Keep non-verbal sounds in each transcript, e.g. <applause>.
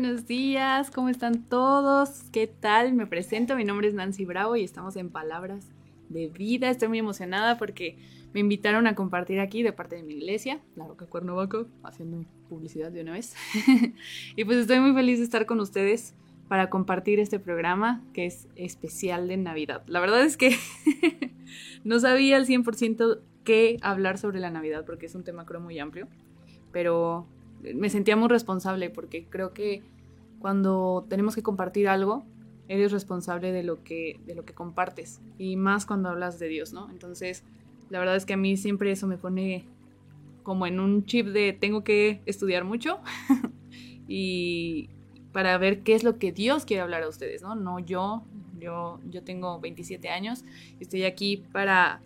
Buenos días. ¿Cómo están todos? ¿Qué tal? Me presento. Mi nombre es Nancy Bravo y estamos en Palabras de Vida. Estoy muy emocionada porque me invitaron a compartir aquí de parte de mi iglesia, La Roca Cuernavaca, haciendo publicidad de una vez. <laughs> y pues estoy muy feliz de estar con ustedes para compartir este programa que es especial de Navidad. La verdad es que <laughs> no sabía al 100% qué hablar sobre la Navidad porque es un tema creo muy amplio, pero me sentía muy responsable porque creo que cuando tenemos que compartir algo, eres responsable de lo que, de lo que compartes y más cuando hablas de Dios, ¿no? Entonces, la verdad es que a mí siempre eso me pone como en un chip de tengo que estudiar mucho <laughs> y para ver qué es lo que Dios quiere hablar a ustedes, ¿no? No yo, yo, yo tengo 27 años y estoy aquí para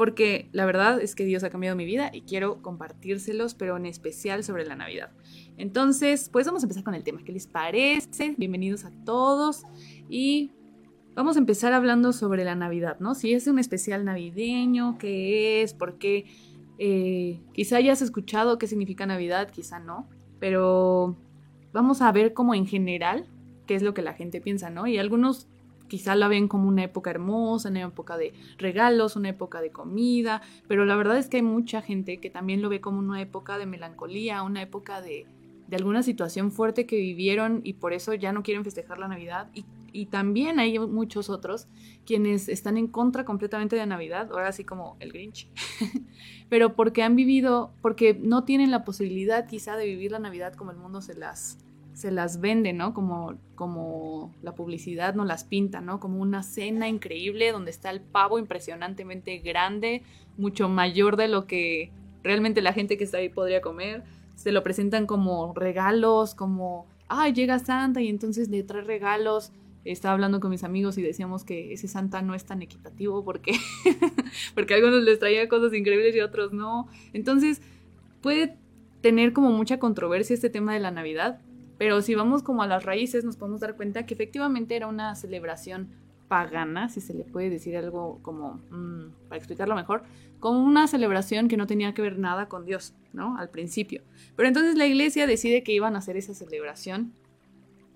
porque la verdad es que Dios ha cambiado mi vida y quiero compartírselos, pero en especial sobre la Navidad. Entonces, pues vamos a empezar con el tema. ¿Qué les parece? Bienvenidos a todos y vamos a empezar hablando sobre la Navidad, ¿no? Si es un especial navideño, qué es, por qué. Eh, quizá hayas escuchado qué significa Navidad, quizá no, pero vamos a ver como en general qué es lo que la gente piensa, ¿no? Y algunos quizá la ven como una época hermosa, una época de regalos, una época de comida, pero la verdad es que hay mucha gente que también lo ve como una época de melancolía, una época de, de alguna situación fuerte que vivieron y por eso ya no quieren festejar la Navidad. Y, también hay muchos otros quienes están en contra completamente de Navidad, ahora sí como el Grinch, <laughs> pero porque han vivido, porque no tienen la posibilidad quizá de vivir la Navidad como el mundo se las se las vende, ¿no? Como, como la publicidad nos las pinta, ¿no? Como una cena increíble donde está el pavo impresionantemente grande, mucho mayor de lo que realmente la gente que está ahí podría comer. Se lo presentan como regalos, como, ay, llega Santa y entonces le trae regalos. Estaba hablando con mis amigos y decíamos que ese Santa no es tan equitativo porque, <laughs> porque algunos les traía cosas increíbles y otros no. Entonces, puede tener como mucha controversia este tema de la Navidad, pero si vamos como a las raíces, nos podemos dar cuenta que efectivamente era una celebración pagana, si se le puede decir algo como, mmm, para explicarlo mejor, como una celebración que no tenía que ver nada con Dios, ¿no? Al principio. Pero entonces la iglesia decide que iban a hacer esa celebración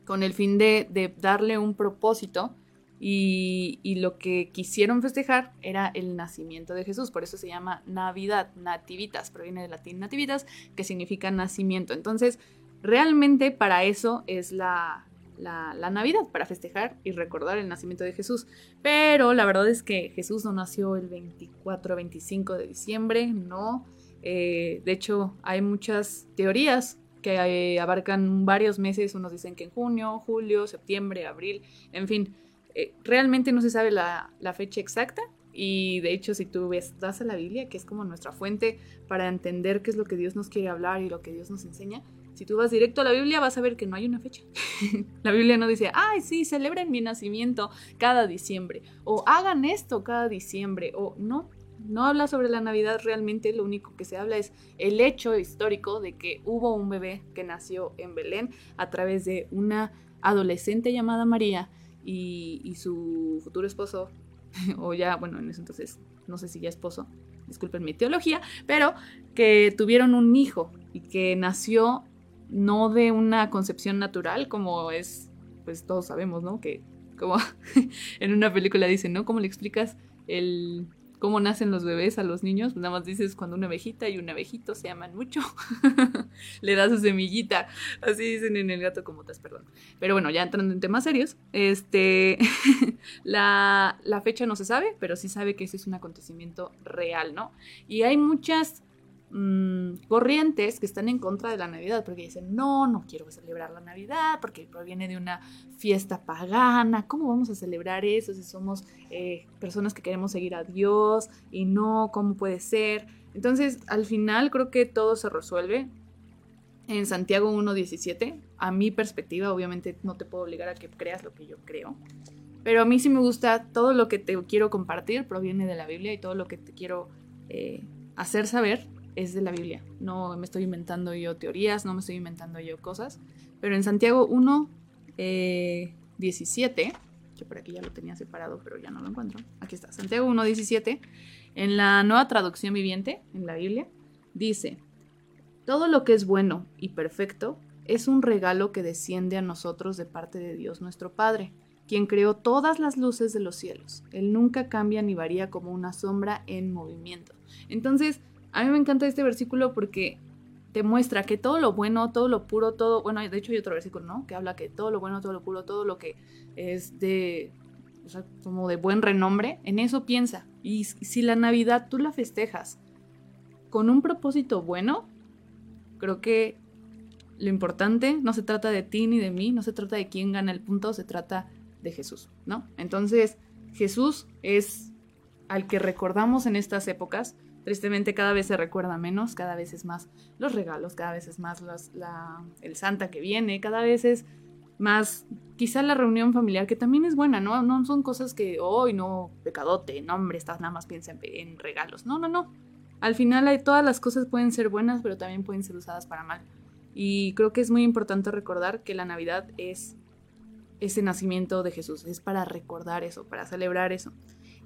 con el fin de, de darle un propósito y, y, lo que quisieron festejar era el nacimiento de Jesús, por eso se llama Navidad, nativitas, proviene del latín nativitas, que significa nacimiento. Entonces, Realmente para eso es la, la, Navidad, para festejar y recordar el nacimiento de Jesús. Pero la verdad es que Jesús no nació el 24 25 de diciembre, no. Eh, de hecho, hay muchas teorías que eh, abarcan varios meses. Unos dicen que en junio, julio, septiembre, abril, en fin. Eh, realmente no se sabe la, la, fecha exacta. Y de hecho, si tú ves, das a la Biblia, que es como nuestra fuente para entender qué es lo que Dios nos quiere hablar y lo que Dios nos enseña, si tú vas directo a la Biblia, vas a ver que no hay una fecha. <laughs> la Biblia no dice, ay, sí, celebren mi nacimiento cada diciembre, o hagan esto cada diciembre, o no. No habla sobre la Navidad realmente, lo único que se habla es el hecho histórico de que hubo un bebé que nació en Belén a través de una adolescente llamada María y, y su futuro esposo, <laughs> o ya, bueno, en ese entonces, no sé si ya esposo, disculpen mi teología, pero que tuvieron un hijo y que nació no de una concepción natural como es, pues todos sabemos, ¿no? Que como <laughs> en una película dicen, ¿no? ¿Cómo le explicas el cómo nacen los bebés a los niños? Pues nada más dices cuando una abejita y un abejito se aman mucho, <laughs> le das su semillita, así dicen en el gato como tas, perdón. Pero bueno, ya entrando en temas serios, este, <laughs> la, la fecha no se sabe, pero sí sabe que ese es un acontecimiento real, ¿no? Y hay muchas mm, corrientes que están en contra de la Navidad, porque dicen, no, no quiero celebrar la Navidad, porque proviene de una fiesta pagana, ¿cómo vamos a celebrar eso si somos eh, personas que queremos seguir a Dios y no, ¿cómo puede ser? Entonces, al final creo que todo se resuelve en Santiago 1.17. A mi perspectiva, obviamente no te puedo obligar a que creas lo que yo creo, pero a mí sí me gusta, todo lo que te quiero compartir proviene de la Biblia y todo lo que te quiero eh, hacer saber es de la Biblia. No me estoy inventando yo teorías, no me estoy inventando yo cosas. Pero en Santiago 1, 17, que por aquí ya lo tenía separado, pero ya no lo encuentro. Aquí está, Santiago 1, 17, en la nueva traducción viviente, en la Biblia, dice, todo lo que es bueno y perfecto es un regalo que desciende a nosotros de parte de Dios nuestro Padre, quien creó todas las luces de los cielos. Él nunca cambia ni varía como una sombra en movimiento. Entonces, a mí me encanta este versículo porque te muestra que todo lo bueno, todo lo puro, todo, bueno, de hecho hay otro versículo, ¿no? Que habla que todo lo bueno, todo lo puro, todo lo que es de, o sea, como de buen renombre, en eso piensa. Y si la Navidad tú la festejas con un propósito bueno, creo que lo importante no se trata de ti ni de mí, no se trata de quién gana el punto, se trata de Jesús, ¿no? Entonces, Jesús es al que recordamos en estas épocas, Tristemente cada vez se recuerda menos, cada vez es más los regalos, cada vez es más la, el Santa que viene, cada vez es más quizá la reunión familiar, que también es buena, ¿no? No son cosas que, hoy no, pecadote, no, hombre, estás nada más piensa en, regalos. No, no, no. Al final hay, todas las cosas pueden ser buenas, pero también pueden ser usadas para mal. Y creo que es muy importante recordar que la Navidad es ese nacimiento de Jesús, es para recordar eso, para celebrar eso.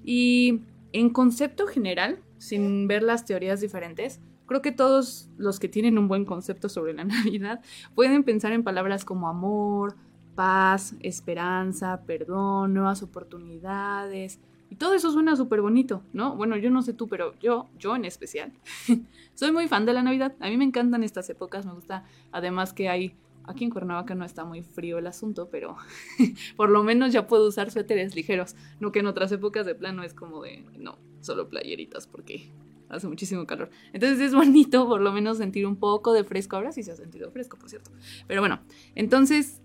Y en concepto general, sin ver las teorías diferentes, creo que todos los que tienen un buen concepto sobre la <laughs> Navidad pueden pensar en palabras como amor, paz, esperanza, perdón, nuevas oportunidades. Y todo eso suena súper bonito, ¿no? Bueno, yo no sé tú, pero yo, yo en especial, <laughs> soy muy fan de la Navidad. A mí me encantan estas épocas, me gusta además que hay Aquí en Cuernavaca no está muy frío el asunto, pero <laughs> por lo menos ya puedo usar suéteres ligeros. No que en otras épocas de plano es como de, no, solo playeritas porque hace muchísimo calor. Entonces es bonito por lo menos sentir un poco de fresco. Ahora sí se ha sentido fresco, por cierto. Pero bueno, entonces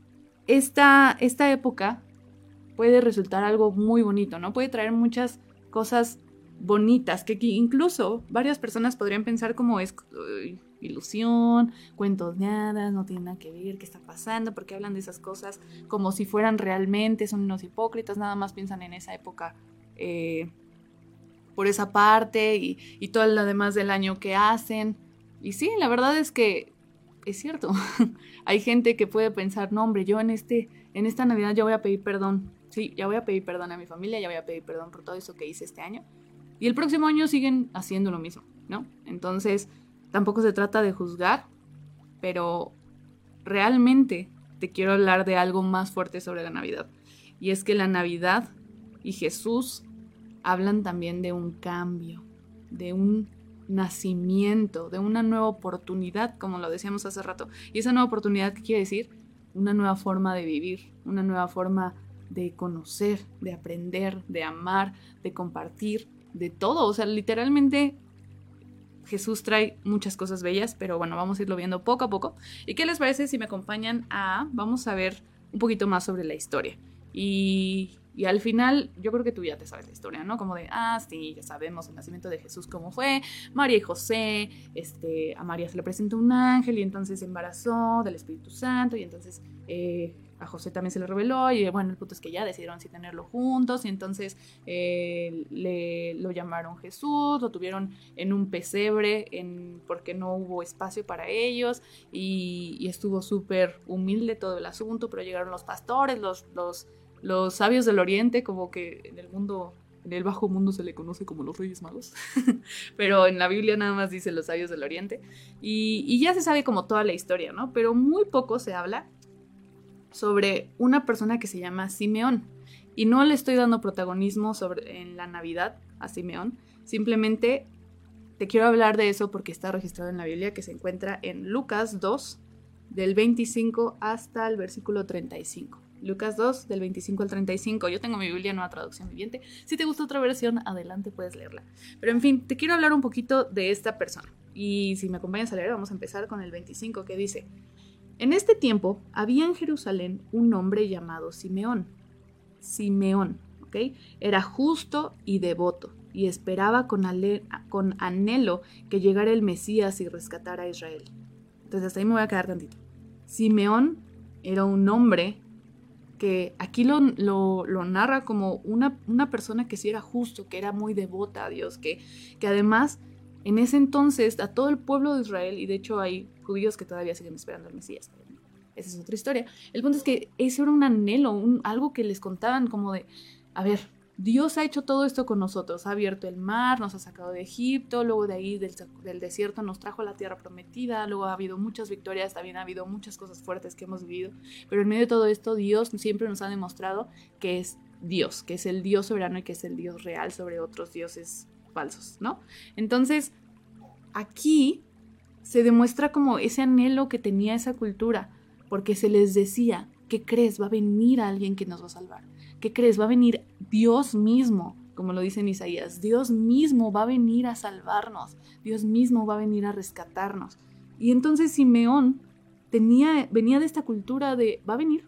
esta, esta época puede resultar algo muy bonito, ¿no? Puede traer muchas cosas bonitas que incluso varias personas podrían pensar como es ilusión, cuentos de hadas, no tienen nada que ver, qué está pasando, porque hablan de esas cosas como si fueran realmente, son unos hipócritas, nada más piensan en esa época eh, por esa parte y, y todo lo demás del año que hacen. Y sí, la verdad es que es cierto. <laughs> Hay gente que puede pensar, no, hombre, yo en, este, en esta Navidad ya voy a pedir perdón. Sí, ya voy a pedir perdón a mi familia, ya voy a pedir perdón por todo eso que hice este año. Y el próximo año siguen haciendo lo mismo, ¿no? Entonces, Tampoco se trata de juzgar, pero realmente te quiero hablar de algo más fuerte sobre la Navidad. Y es que la Navidad y Jesús hablan también de un cambio, de un nacimiento, de una nueva oportunidad, como lo decíamos hace rato. Y esa nueva oportunidad, ¿qué quiere decir? Una nueva forma de vivir, una nueva forma de conocer, de aprender, de amar, de compartir, de todo. O sea, literalmente Jesús trae muchas cosas bellas, pero bueno, vamos a irlo viendo poco a poco. ¿Y qué les parece si me acompañan a, vamos a ver un poquito más sobre la historia? Y, y, al final, yo creo que tú ya te sabes la historia, ¿no? Como de, ah, sí, ya sabemos el nacimiento de Jesús cómo fue, María y José, este, a María se le presentó un ángel y entonces se embarazó del Espíritu Santo y entonces eh, a José también se le reveló y bueno, el punto es que ya decidieron si tenerlo juntos y entonces eh, le, lo llamaron Jesús, lo tuvieron en un pesebre en, porque no hubo espacio para ellos y, estuvo súper humilde todo el asunto, pero llegaron los pastores, los, los, los sabios del oriente, como que en el mundo en el bajo mundo se le conoce como los Reyes Magos, <laughs> pero en la Biblia nada más dice los sabios del Oriente. Y, y, ya se sabe como toda la historia, ¿no? Pero muy poco se habla sobre una persona que se llama Simeón. Y no le estoy dando protagonismo sobre, en la Navidad a Simeón, simplemente te quiero hablar de eso porque está registrado en la Biblia que se encuentra en Lucas 2, del 25 hasta el versículo 35. Lucas 2, del 25 al 35. Yo tengo mi Biblia nueva traducción viviente. Si te gusta otra versión, adelante puedes leerla. Pero en fin, te quiero hablar un poquito de esta persona. Y si me acompañas a leer, vamos a empezar con el 25 que dice, en este tiempo había en Jerusalén un hombre llamado Simeón. Simeón, ¿ok? Era justo y devoto y esperaba con, anhelo que llegara el Mesías y rescatara a Israel. Entonces hasta ahí me voy a quedar tantito. Simeón era un hombre que aquí lo, narra como una, persona que sí era justo, que era muy devota a Dios, que además en ese entonces a todo el pueblo de Israel, y de hecho hay judíos que todavía siguen esperando al Mesías, esa es otra historia, el punto es que eso era un anhelo, algo que les contaban como de, a ver, Dios ha hecho todo esto con nosotros, ha abierto el mar, nos ha sacado de Egipto, luego de ahí del, desierto nos trajo a la tierra prometida, luego ha habido muchas victorias, también ha habido muchas cosas fuertes que hemos vivido, pero en medio de todo esto Dios siempre nos ha demostrado que es Dios, que es el Dios soberano y que es el Dios real sobre otros dioses falsos, ¿no? Entonces, aquí se demuestra como ese anhelo que tenía esa cultura, porque se les decía, ¿qué crees? Va a venir alguien que nos va a salvar ¿Qué crees? Va a venir Dios mismo, como lo dice en Isaías. Dios mismo va a venir a salvarnos. Dios mismo va a venir a rescatarnos. Y entonces Simeón venía de esta cultura de, va a venir.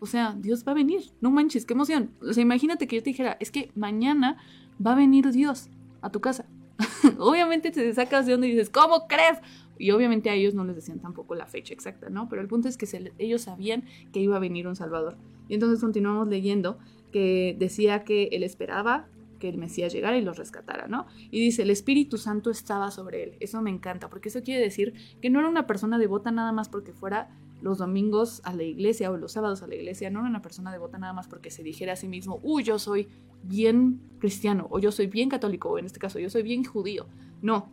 O sea, Dios va a venir. No manches, qué emoción. O sea, imagínate que yo te dijera, es que mañana va a venir Dios a tu casa. <laughs> Obviamente te sacas de donde y dices, ¿cómo crees? Y obviamente a ellos no les decían tampoco la fecha exacta, ¿no? Pero el punto es que ellos sabían que iba a venir un Salvador. Y entonces continuamos leyendo que decía que él esperaba que el Mesías llegara y los rescatara, ¿no? Y dice, el Espíritu Santo estaba sobre él. Eso me encanta, porque eso quiere decir que no era una persona devota nada más porque fuera los domingos a la iglesia o los sábados a la iglesia, no era una persona devota nada más porque se dijera a sí mismo, uy, yo soy bien cristiano, o yo soy bien católico, o en este caso, yo soy bien judío. No,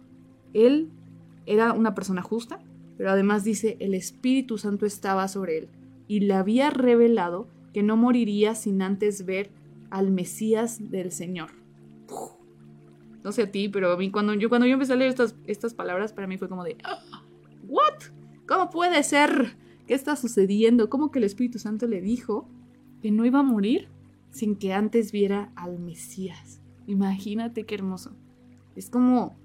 él era una persona justa, pero además dice, el Espíritu Santo estaba sobre él y le había revelado que no moriría sin antes ver al Mesías del Señor. No sé a ti, pero a mí cuando yo, cuando yo empecé a leer estas, estas palabras, para mí fue como de, ¿what? ¿Cómo puede ser? ¿Qué está sucediendo? ¿Cómo que el Espíritu Santo le dijo que no iba a morir sin que antes viera al Mesías? Imagínate qué hermoso. Es como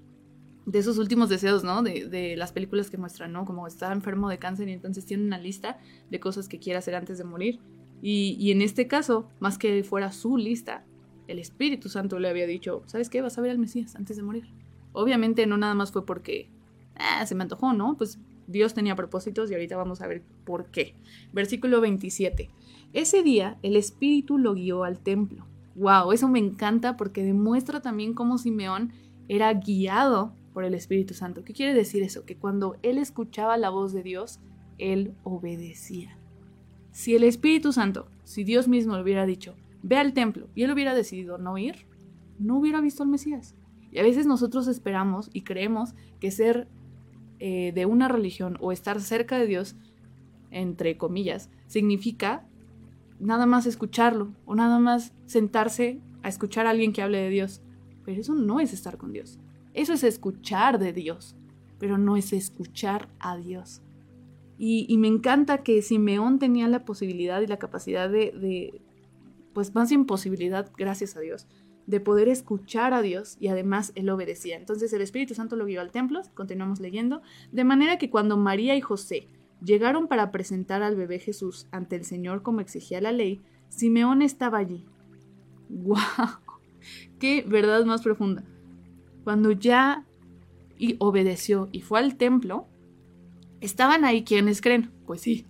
de esos últimos deseos, ¿no? De, las películas que muestran, ¿no? Como está enfermo de cáncer y entonces tiene una lista de cosas que quiere hacer antes de morir. Y, y, en este caso, más que fuera su lista, el Espíritu Santo le había dicho, ¿sabes qué? Vas a ver al Mesías antes de morir. Obviamente no nada más fue porque ah, se me antojó, ¿no? Pues Dios tenía propósitos y ahorita vamos a ver por qué. Versículo 27. Ese día el Espíritu lo guió al templo. ¡Wow! Eso me encanta porque demuestra también cómo Simeón era guiado por el Espíritu Santo. ¿Qué quiere decir eso? Que cuando él escuchaba la voz de Dios, él obedecía. Si el Espíritu Santo, si Dios mismo le hubiera dicho, ve al templo, y él hubiera decidido no ir, no hubiera visto al Mesías. Y a veces nosotros esperamos y creemos que ser eh, de una religión o estar cerca de Dios, entre comillas, significa nada más escucharlo o nada más sentarse a escuchar a alguien que hable de Dios. Pero eso no es estar con Dios. Eso es escuchar de Dios, pero no es escuchar a Dios. Y, me encanta que Simeón tenía la posibilidad y la capacidad de, de, pues más imposibilidad, gracias a Dios, de poder escuchar a Dios y además él obedecía. Entonces el Espíritu Santo lo guió al templo, continuamos leyendo, de manera que cuando María y José llegaron para presentar al bebé Jesús ante el Señor como exigía la ley, Simeón estaba allí. ¡Guau! ¡Qué verdad más profunda! Cuando ya y obedeció y fue al templo, estaban ahí quienes creen. Pues sí,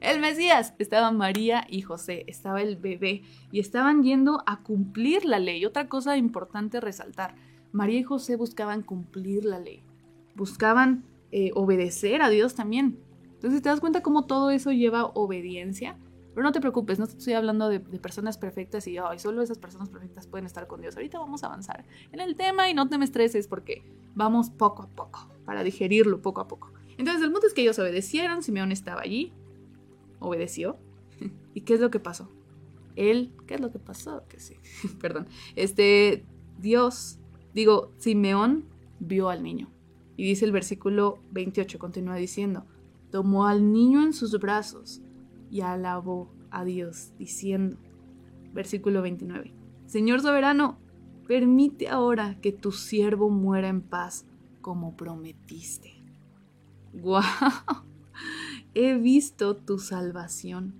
el Mesías. Estaba María y José, estaba el bebé y estaban yendo a cumplir la ley. Otra cosa importante resaltar, María y José buscaban cumplir la ley, buscaban eh, obedecer a Dios también. Entonces te das cuenta cómo todo eso lleva obediencia. Pero no te preocupes, no estoy hablando de, personas perfectas y oh, solo esas personas perfectas pueden estar con Dios. Ahorita vamos a avanzar en el tema y no te me estreses porque vamos poco a poco para digerirlo poco a poco. Entonces el punto es que ellos obedecieron, Simeón estaba allí, obedeció. <laughs> ¿Y qué es lo que pasó? Él, ¿qué es lo que pasó? Que sí, <laughs> perdón. Este, Dios, digo, Simeón vio al niño. Y dice el versículo 28, continúa diciendo, tomó al niño en sus brazos y alabó a Dios, diciendo, versículo 29, Señor soberano, permite ahora que tu siervo muera en paz, como prometiste. <laughs> ¡Guau! He visto tu salvación,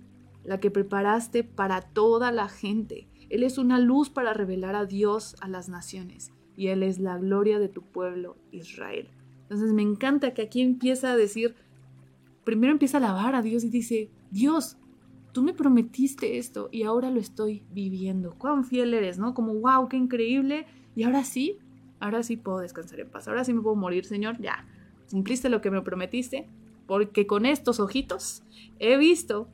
la que preparaste para toda la gente. Él es una luz para revelar a Dios a las naciones, y Él es la gloria de tu pueblo Israel. Entonces me encanta que aquí empieza a decir, primero empieza a alabar a Dios y dice, Dios, tú me prometiste esto y ahora lo estoy viviendo. Cuán fiel eres, ¿no? Como, wow, qué increíble. Y ahora sí, ahora sí puedo descansar en paz. Ahora sí me puedo morir, Señor. Ya, cumpliste lo que me prometiste, porque con estos ojitos he visto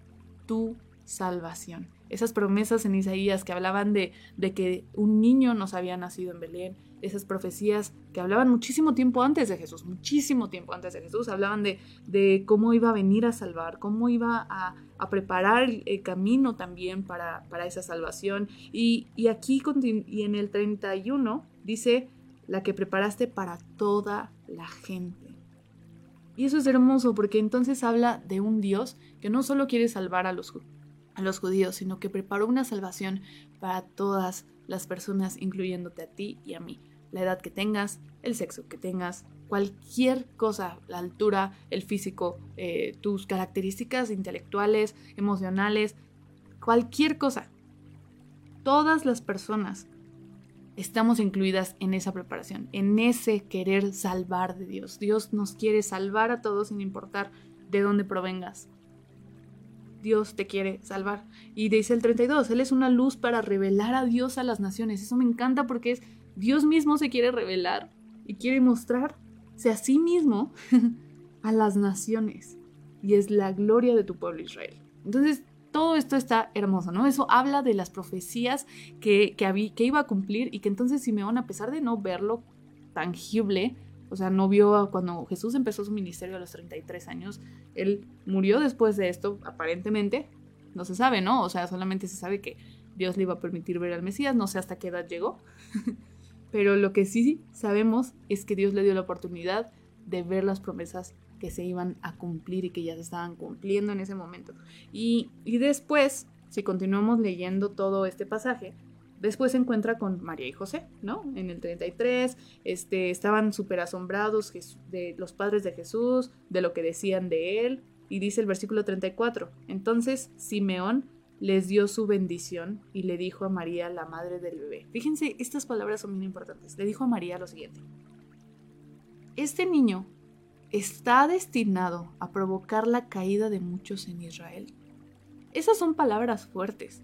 tu salvación. Esas promesas en Isaías que hablaban de, de que un niño nos había nacido en Belén, esas profecías que hablaban muchísimo tiempo antes de Jesús, muchísimo tiempo antes de Jesús, hablaban de, de cómo iba a venir a salvar, cómo iba a, a preparar el camino también para, para esa salvación. Y, y aquí y en el 31 dice, la que preparaste para toda la gente. Y eso es hermoso porque entonces habla de un Dios que no solo quiere salvar a los, a los judíos, sino que preparó una salvación para todas las personas, incluyéndote a ti y a mí. La edad que tengas, el sexo que tengas, cualquier cosa, la altura, el físico, eh, tus características intelectuales, emocionales, cualquier cosa. Todas las personas estamos incluidas en esa preparación, en ese querer salvar de Dios. Dios nos quiere salvar a todos sin importar de dónde provengas. Dios te quiere salvar. Y dice el 32, Él es una luz para revelar a Dios a las naciones. Eso me encanta porque es Dios mismo se quiere revelar y quiere mostrarse a sí mismo <laughs> a las naciones. Y es la gloria de tu pueblo Israel. Entonces, todo esto está hermoso, ¿no? Eso habla de las profecías que, que, que iba a cumplir y que entonces Simeón, a pesar de no verlo tangible, o sea, no vio cuando Jesús empezó su ministerio a los 33 años, él murió después de esto, aparentemente, no se sabe, ¿no? O sea, solamente se sabe que Dios le iba a permitir ver al Mesías, no sé hasta qué edad llegó, <laughs> pero lo que sí sabemos es que Dios le dio la oportunidad de ver las promesas que se iban a cumplir y que ya se estaban cumpliendo en ese momento. Y, después, si continuamos leyendo todo este pasaje, después se encuentra con María y José, ¿no? En el 33, este, estaban súper asombrados de los padres de Jesús, de lo que decían de él, y dice el versículo 34, entonces Simeón les dio su bendición y le dijo a María, la madre del bebé. Fíjense, estas palabras son muy importantes. Le dijo a María lo siguiente. Este niño está destinado a provocar la caída de muchos en Israel. Esas son palabras fuertes.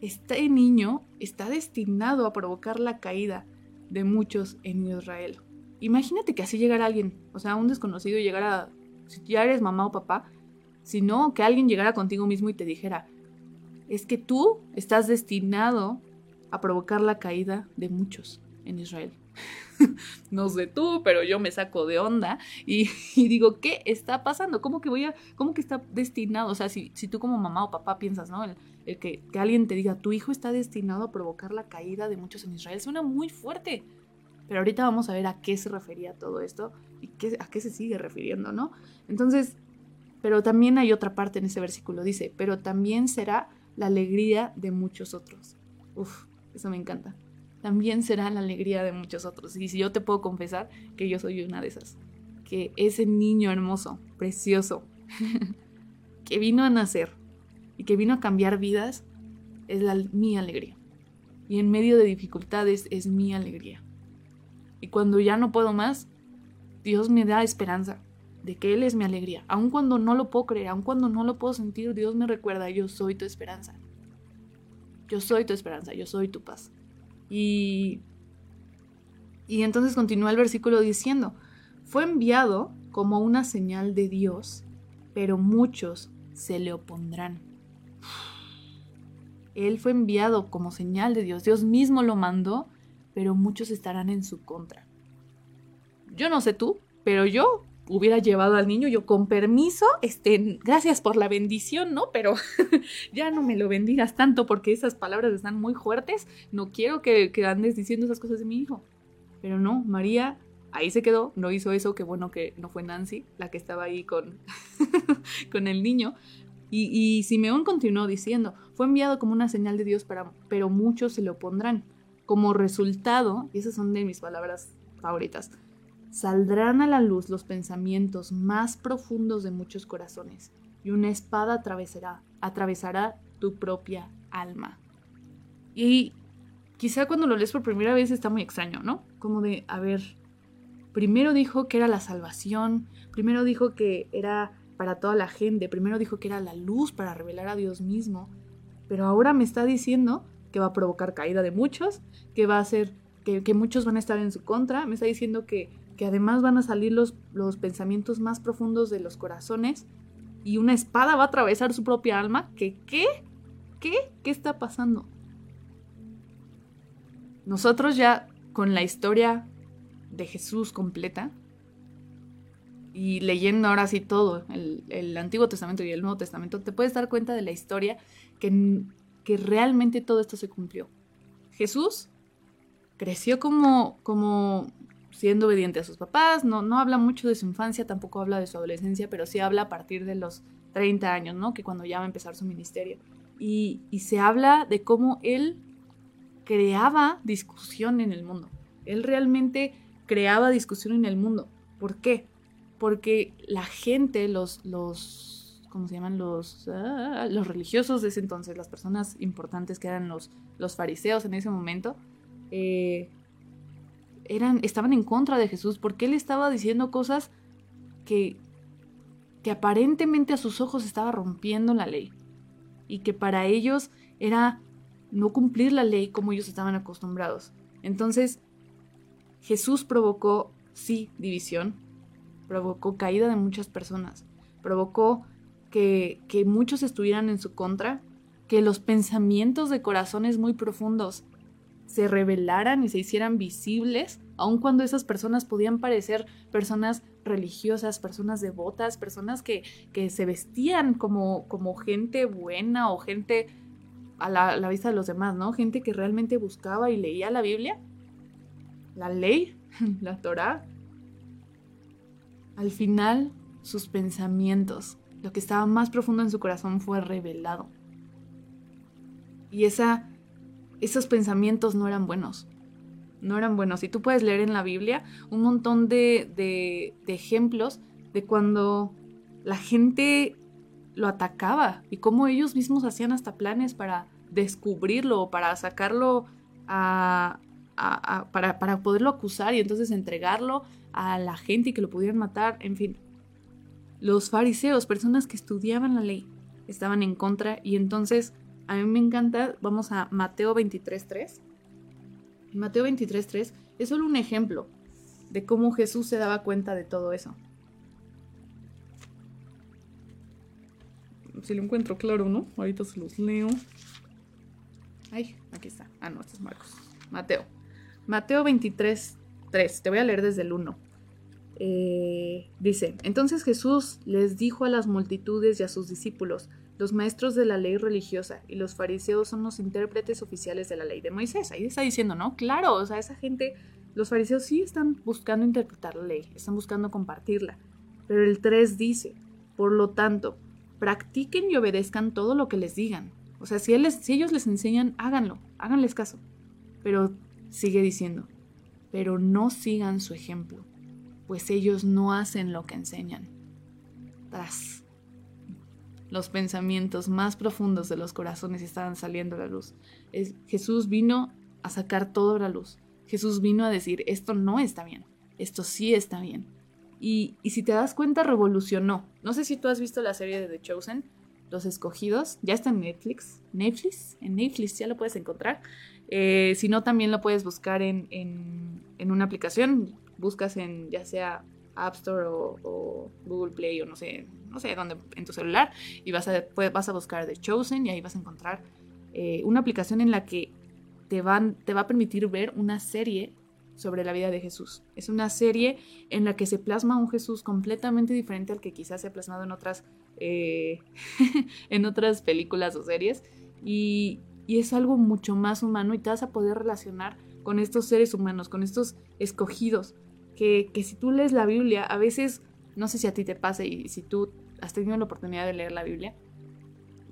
Este niño está destinado a provocar la caída de muchos en Israel. Imagínate que así llegara alguien, o sea, un desconocido llegara, si ya eres mamá o papá, sino que alguien llegara contigo mismo y te dijera, es que tú estás destinado a provocar la caída de muchos en Israel. <laughs> no sé tú, pero yo me saco de onda <laughs> y, digo, ¿qué está pasando? ¿Cómo que voy a, cómo que está destinado? O sea, si, tú como mamá o papá piensas, ¿no? El, que, que, alguien te diga, tu hijo está destinado a provocar la caída de muchos en Israel, suena muy fuerte. Pero ahorita vamos a ver a qué se refería todo esto y qué, a qué se sigue refiriendo, ¿no? Entonces, pero también hay otra parte en ese versículo, dice, pero también será la alegría de muchos otros. Uf, eso me encanta también será la alegría de muchos otros. Y si yo te puedo confesar que yo soy una de esas, que ese niño hermoso, precioso, <laughs> que vino a nacer y que vino a cambiar vidas, es mi alegría. Y en medio de dificultades es mi alegría. Y cuando ya no puedo más, Dios me da esperanza de que Él es mi alegría. Aun cuando no lo puedo creer, aun cuando no lo puedo sentir, Dios me recuerda, yo soy tu esperanza. Yo soy tu esperanza, yo soy tu paz. Y, y entonces continúa el versículo diciendo, fue enviado como una señal de Dios, pero muchos se le opondrán. Él fue enviado como señal de Dios, Dios mismo lo mandó, pero muchos estarán en su contra. Yo no sé tú, pero yo hubiera llevado al niño yo con permiso, este, gracias por la bendición, ¿no? Pero <laughs> ya no me lo bendigas tanto porque esas palabras están muy fuertes, no quiero que, que, andes diciendo esas cosas de mi hijo. Pero no, María ahí se quedó, no hizo eso, qué bueno que no fue Nancy la que estaba ahí con, <laughs> con el niño. Y, y Simeón continuó diciendo, fue enviado como una señal de Dios, para, pero muchos se le opondrán. Como resultado, y esas son de mis palabras favoritas, saldrán a la luz los pensamientos más profundos de muchos corazones, y una espada atravesará, atravesará tu propia alma. Y quizá cuando lo lees por primera vez está muy extraño, ¿no? Como de, a ver, primero dijo que era la salvación, primero dijo que era para toda la gente, primero dijo que era la luz para revelar a Dios mismo, pero ahora me está diciendo que va a provocar caída de muchos, que va a hacer que, muchos van a estar en su contra, me está diciendo que, que además van a salir los, los pensamientos más profundos de los corazones y una espada va a atravesar su propia alma, que qué, qué, qué está pasando. Nosotros ya con la historia de Jesús completa, y leyendo ahora sí todo, el, Antiguo Testamento y el Nuevo Testamento, te puedes dar cuenta de la historia que, que realmente todo esto se cumplió. Jesús creció como, como siendo obediente a sus papás, no, no habla mucho de su infancia, tampoco habla de su adolescencia, pero sí habla a partir de los 30 años, ¿no? Que cuando ya va a empezar su ministerio. Y, y se habla de cómo él creaba discusión en el mundo. Él realmente creaba discusión en el mundo. ¿Por qué? porque la gente, los, los ¿cómo se llaman? Los, ah, los religiosos de ese entonces, las personas importantes que eran los, los fariseos en ese momento, eh, eran, estaban en contra de Jesús porque él estaba diciendo cosas que, que aparentemente a sus ojos estaba rompiendo la ley y que para ellos era no cumplir la ley como ellos estaban acostumbrados. Entonces, Jesús provocó, sí, división, provocó caída de muchas personas, provocó que, que muchos estuvieran en su contra, que los pensamientos de corazones muy profundos se revelaran y se hicieran visibles, aun cuando esas personas podían parecer personas religiosas, personas devotas, personas que, que se vestían como, como gente buena o gente a la, la, vista de los demás, ¿no? Gente que realmente buscaba y leía la Biblia, la ley, <laughs> la Torah, al final, sus pensamientos, lo que estaba más profundo en su corazón fue revelado. Y esa, esos pensamientos no eran buenos. No eran buenos. Y tú puedes leer en la Biblia un montón de, de, de ejemplos de cuando la gente lo atacaba y cómo ellos mismos hacían hasta planes para descubrirlo o para sacarlo a, para, para, poderlo acusar y entonces entregarlo a la gente y que lo pudieran matar, en fin. Los fariseos, personas que estudiaban la ley, estaban en contra y entonces a mí me encanta, vamos a Mateo 23.3. Mateo 23.3 es solo un ejemplo de cómo Jesús se daba cuenta de todo eso. Si lo encuentro claro, ¿no? Ahorita se los leo. Ay, aquí está. Ah, no, este es Marcos. Mateo. Mateo 23, 3. Te voy a leer desde el 1. Eh, dice, entonces Jesús les dijo a las multitudes y a sus discípulos, los maestros de la ley religiosa y los fariseos son los intérpretes oficiales de la ley de Moisés. Ahí está diciendo, ¿no? Claro, o sea, esa gente, los fariseos sí están buscando interpretar la ley, están buscando compartirla. Pero el 3 dice, por lo tanto, practiquen y obedezcan todo lo que les digan. O sea, si, si ellos les enseñan, háganlo, háganles caso. Pero Sigue diciendo, pero no sigan su ejemplo, pues ellos no hacen lo que enseñan. Tras. Los pensamientos más profundos de los corazones estaban saliendo a la luz. Jesús vino a sacar todo a la luz. Jesús vino a decir, esto no está bien, esto sí está bien. Y, y si te das cuenta, revolucionó. No sé si tú has visto la serie de The Chosen, Los Escogidos, ya está en Netflix. Netflix, en Netflix ya lo puedes encontrar. Eh, si no, también lo puedes buscar en, en, una aplicación. Buscas en ya sea App Store o, Google Play o no sé, no sé dónde en tu celular y vas a, vas a buscar The Chosen y ahí vas a encontrar eh, una aplicación en la que te, van, te va a permitir ver una serie sobre la vida de Jesús. Es una serie en la que se plasma un Jesús completamente diferente al que quizás se ha plasmado en otras, eh, <laughs> en otras películas o series. Y, y es algo mucho más humano y te vas a poder relacionar con estos seres humanos, con estos escogidos, que, si tú lees la Biblia, a veces, no sé si a ti te pase y si tú has tenido la oportunidad de leer la Biblia,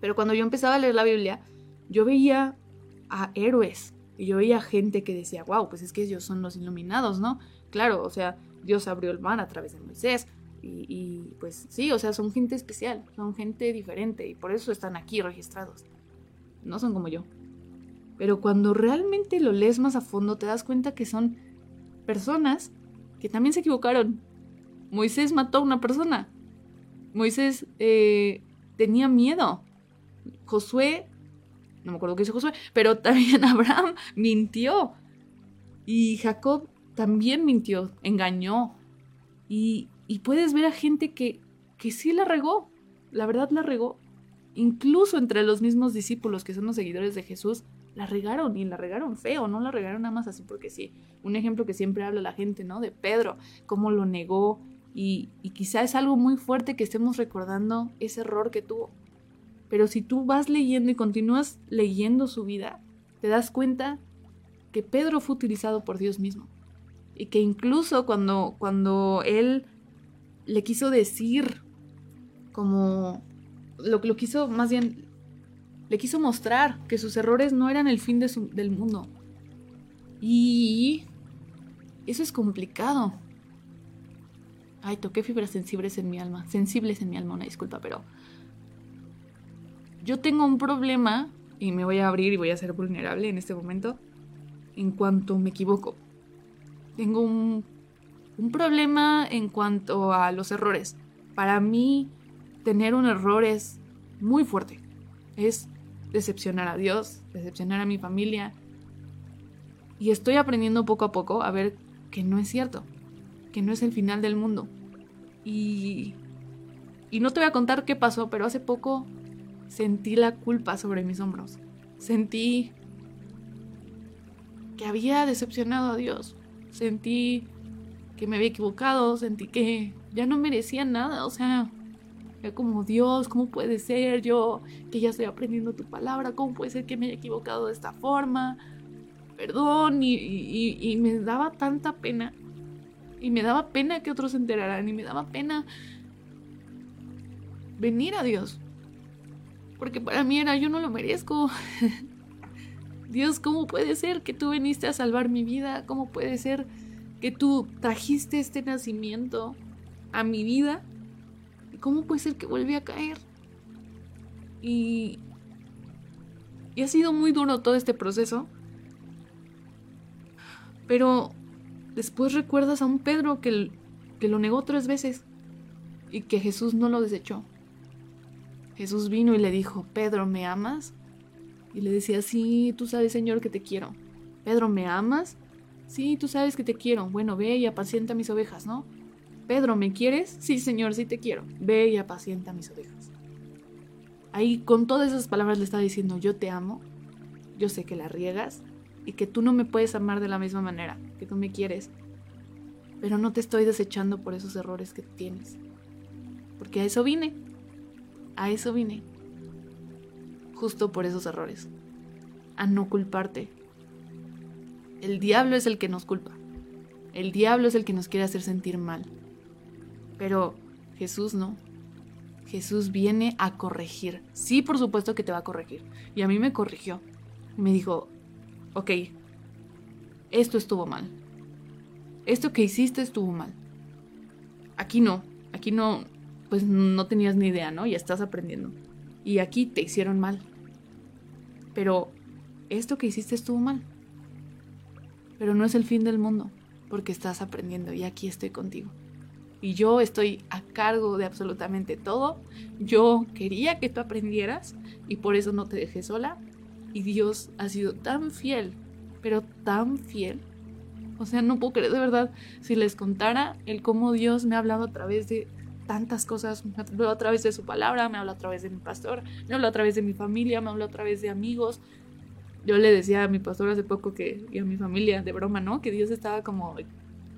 pero cuando yo empezaba a leer la Biblia, yo veía a héroes, Y yo veía gente que decía, wow, pues es que ellos son los iluminados, ¿no? Claro, o sea, Dios abrió el mar a través de Moisés. Y, y, pues sí, o sea, son gente especial, son gente diferente y por eso están aquí registrados. No son como yo. Pero cuando realmente lo lees más a fondo te das cuenta que son personas que también se equivocaron. Moisés mató a una persona. Moisés eh, tenía miedo. Josué, no me acuerdo qué hizo Josué, pero <laughs> también Abraham mintió. Y Jacob también mintió, engañó. Y, y puedes ver a gente que, que sí la regó, la verdad la regó. Incluso entre los mismos discípulos que son los seguidores de Jesús, la regaron y la regaron feo, no la regaron nada más así porque sí. Un ejemplo que siempre habla la gente, ¿no? De Pedro, cómo lo negó y, y quizá es algo muy fuerte que estemos recordando ese error que tuvo. Pero si tú vas leyendo y continúas leyendo su vida, te das cuenta que Pedro fue utilizado por Dios mismo. Y que incluso cuando, cuando él le quiso decir como lo lo quiso más bien le quiso mostrar que sus errores no eran el fin del mundo. Y eso es complicado. Ay, toqué fibras sensibles en mi alma. Sensibles en mi alma, una disculpa, pero... Yo tengo un problema, y me voy a abrir y voy a ser vulnerable en este momento, en cuanto me equivoco. Tengo un, un problema en cuanto a los errores. Para mí, tener un error es muy fuerte. Es decepcionar a Dios, decepcionar a mi familia. Y estoy aprendiendo poco a poco a ver que no es cierto, que no es el final del mundo. Y, y no te voy a contar qué pasó, pero hace poco sentí la culpa sobre mis hombros. Sentí que había decepcionado a Dios. Sentí que me había equivocado, sentí que ya no merecía nada, o sea, como Dios, ¿cómo puede ser yo que ya estoy aprendiendo tu palabra? ¿Cómo puede ser que me haya equivocado de esta forma? Perdón, y, me daba tanta pena. Y me daba pena que otros se enteraran, y me daba pena venir a Dios. Porque para mí era, yo no lo merezco. <laughs> Dios, ¿cómo puede ser que tú viniste a salvar mi vida? ¿Cómo puede ser que tú trajiste este nacimiento a mi vida ¿cómo puede ser que vuelve a caer? Y, y ha sido muy duro todo este proceso. Pero después recuerdas a un Pedro que, que lo negó tres veces y que Jesús no lo desechó. Jesús vino y le dijo, Pedro, ¿me amas? Y le decía, sí, tú sabes, Señor, que te quiero. Pedro, ¿me amas? Sí, tú sabes que te quiero. Bueno, ve y apacienta mis ovejas, ¿no? Pedro, ¿me quieres? Sí, Señor, sí te quiero. Ve y apacienta mis ovejas. Ahí con todas esas palabras le estaba diciendo, yo te amo, yo sé que la riegas y que tú no me puedes amar de la misma manera, que tú me quieres, pero no te estoy desechando por esos errores que tienes. Porque a eso vine, a eso vine, justo por esos errores, a no culparte. El diablo es el que nos culpa, el diablo es el que nos quiere hacer sentir mal. Pero Jesús no. Jesús viene a corregir. Sí, por supuesto que te va a corregir. Y a mí me corrigió. Me dijo, ok, esto estuvo mal. Esto que hiciste estuvo mal. Aquí no. Aquí no, pues no tenías ni idea, ¿no? Y estás aprendiendo. Y aquí te hicieron mal. Pero esto que hiciste estuvo mal. Pero no es el fin del mundo, porque estás aprendiendo y aquí estoy contigo y yo estoy a cargo de absolutamente todo. Yo quería que tú aprendieras y por eso no te dejé sola. Y Dios ha sido tan fiel, pero tan fiel. O sea, no puedo creer de verdad si les contara el cómo Dios me ha hablado a través de tantas cosas. Me ha hablado a través de su palabra, me habla a través de mi pastor, me habla a través de mi familia, me habla a través de amigos. Yo le decía a mi pastor hace poco que, y a mi familia, de broma, ¿no? Que Dios estaba como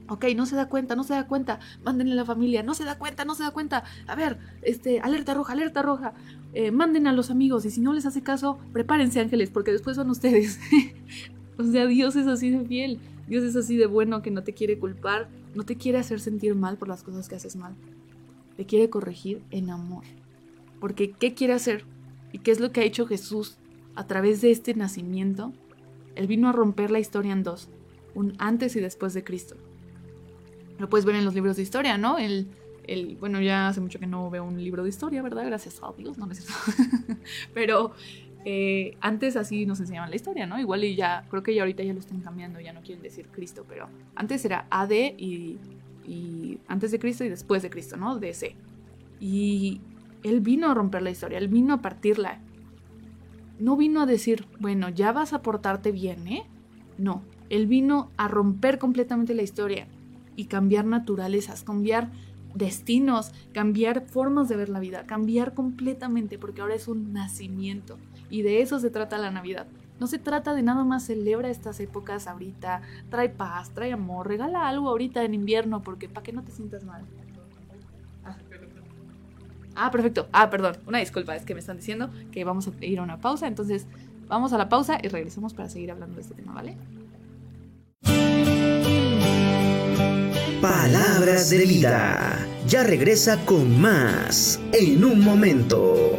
Ok, no se da cuenta, no se da cuenta. Mándenle a la familia, no se da cuenta, no se da cuenta. A ver, este, alerta roja, alerta roja. Eh, manden a los amigos y si no les hace caso, prepárense ángeles, porque después son ustedes. <laughs> o sea, Dios es así de fiel. Dios es así de bueno que no te quiere culpar, no te quiere hacer sentir mal por las cosas que haces mal. Te quiere corregir en amor. Porque, ¿qué quiere hacer? ¿Y qué es lo que ha hecho Jesús a través de este nacimiento? Él vino a romper la historia en dos, un antes y después de Cristo. Lo puedes ver en los libros de historia, ¿no? El, el, bueno, ya hace mucho que no veo un libro de historia, ¿verdad? Gracias a Dios, no necesito. <laughs> Pero eh, antes así nos enseñaban la historia, ¿no? Igual y ya, creo que ya ahorita ya lo están cambiando, ya no quieren decir Cristo, pero antes era AD y, y antes de Cristo y después de Cristo, ¿no? DC. Y él vino a romper la historia, él vino a partirla. No vino a decir, bueno, ya vas a portarte bien, ¿eh? No, él vino a romper completamente la historia y cambiar naturalezas, cambiar destinos, cambiar formas de ver la vida, cambiar completamente, porque ahora es un nacimiento. Y de eso se trata la Navidad. No se trata de nada más celebra estas épocas ahorita, trae paz, trae amor, regala algo ahorita en invierno, porque para que no te sientas mal. Ah, perfecto. Ah, perdón, una disculpa, es que me están diciendo que vamos a ir a una pausa, entonces vamos a la pausa y regresamos para seguir hablando de este tema, ¿vale? Palabras de vida. Ya regresa con más en un momento.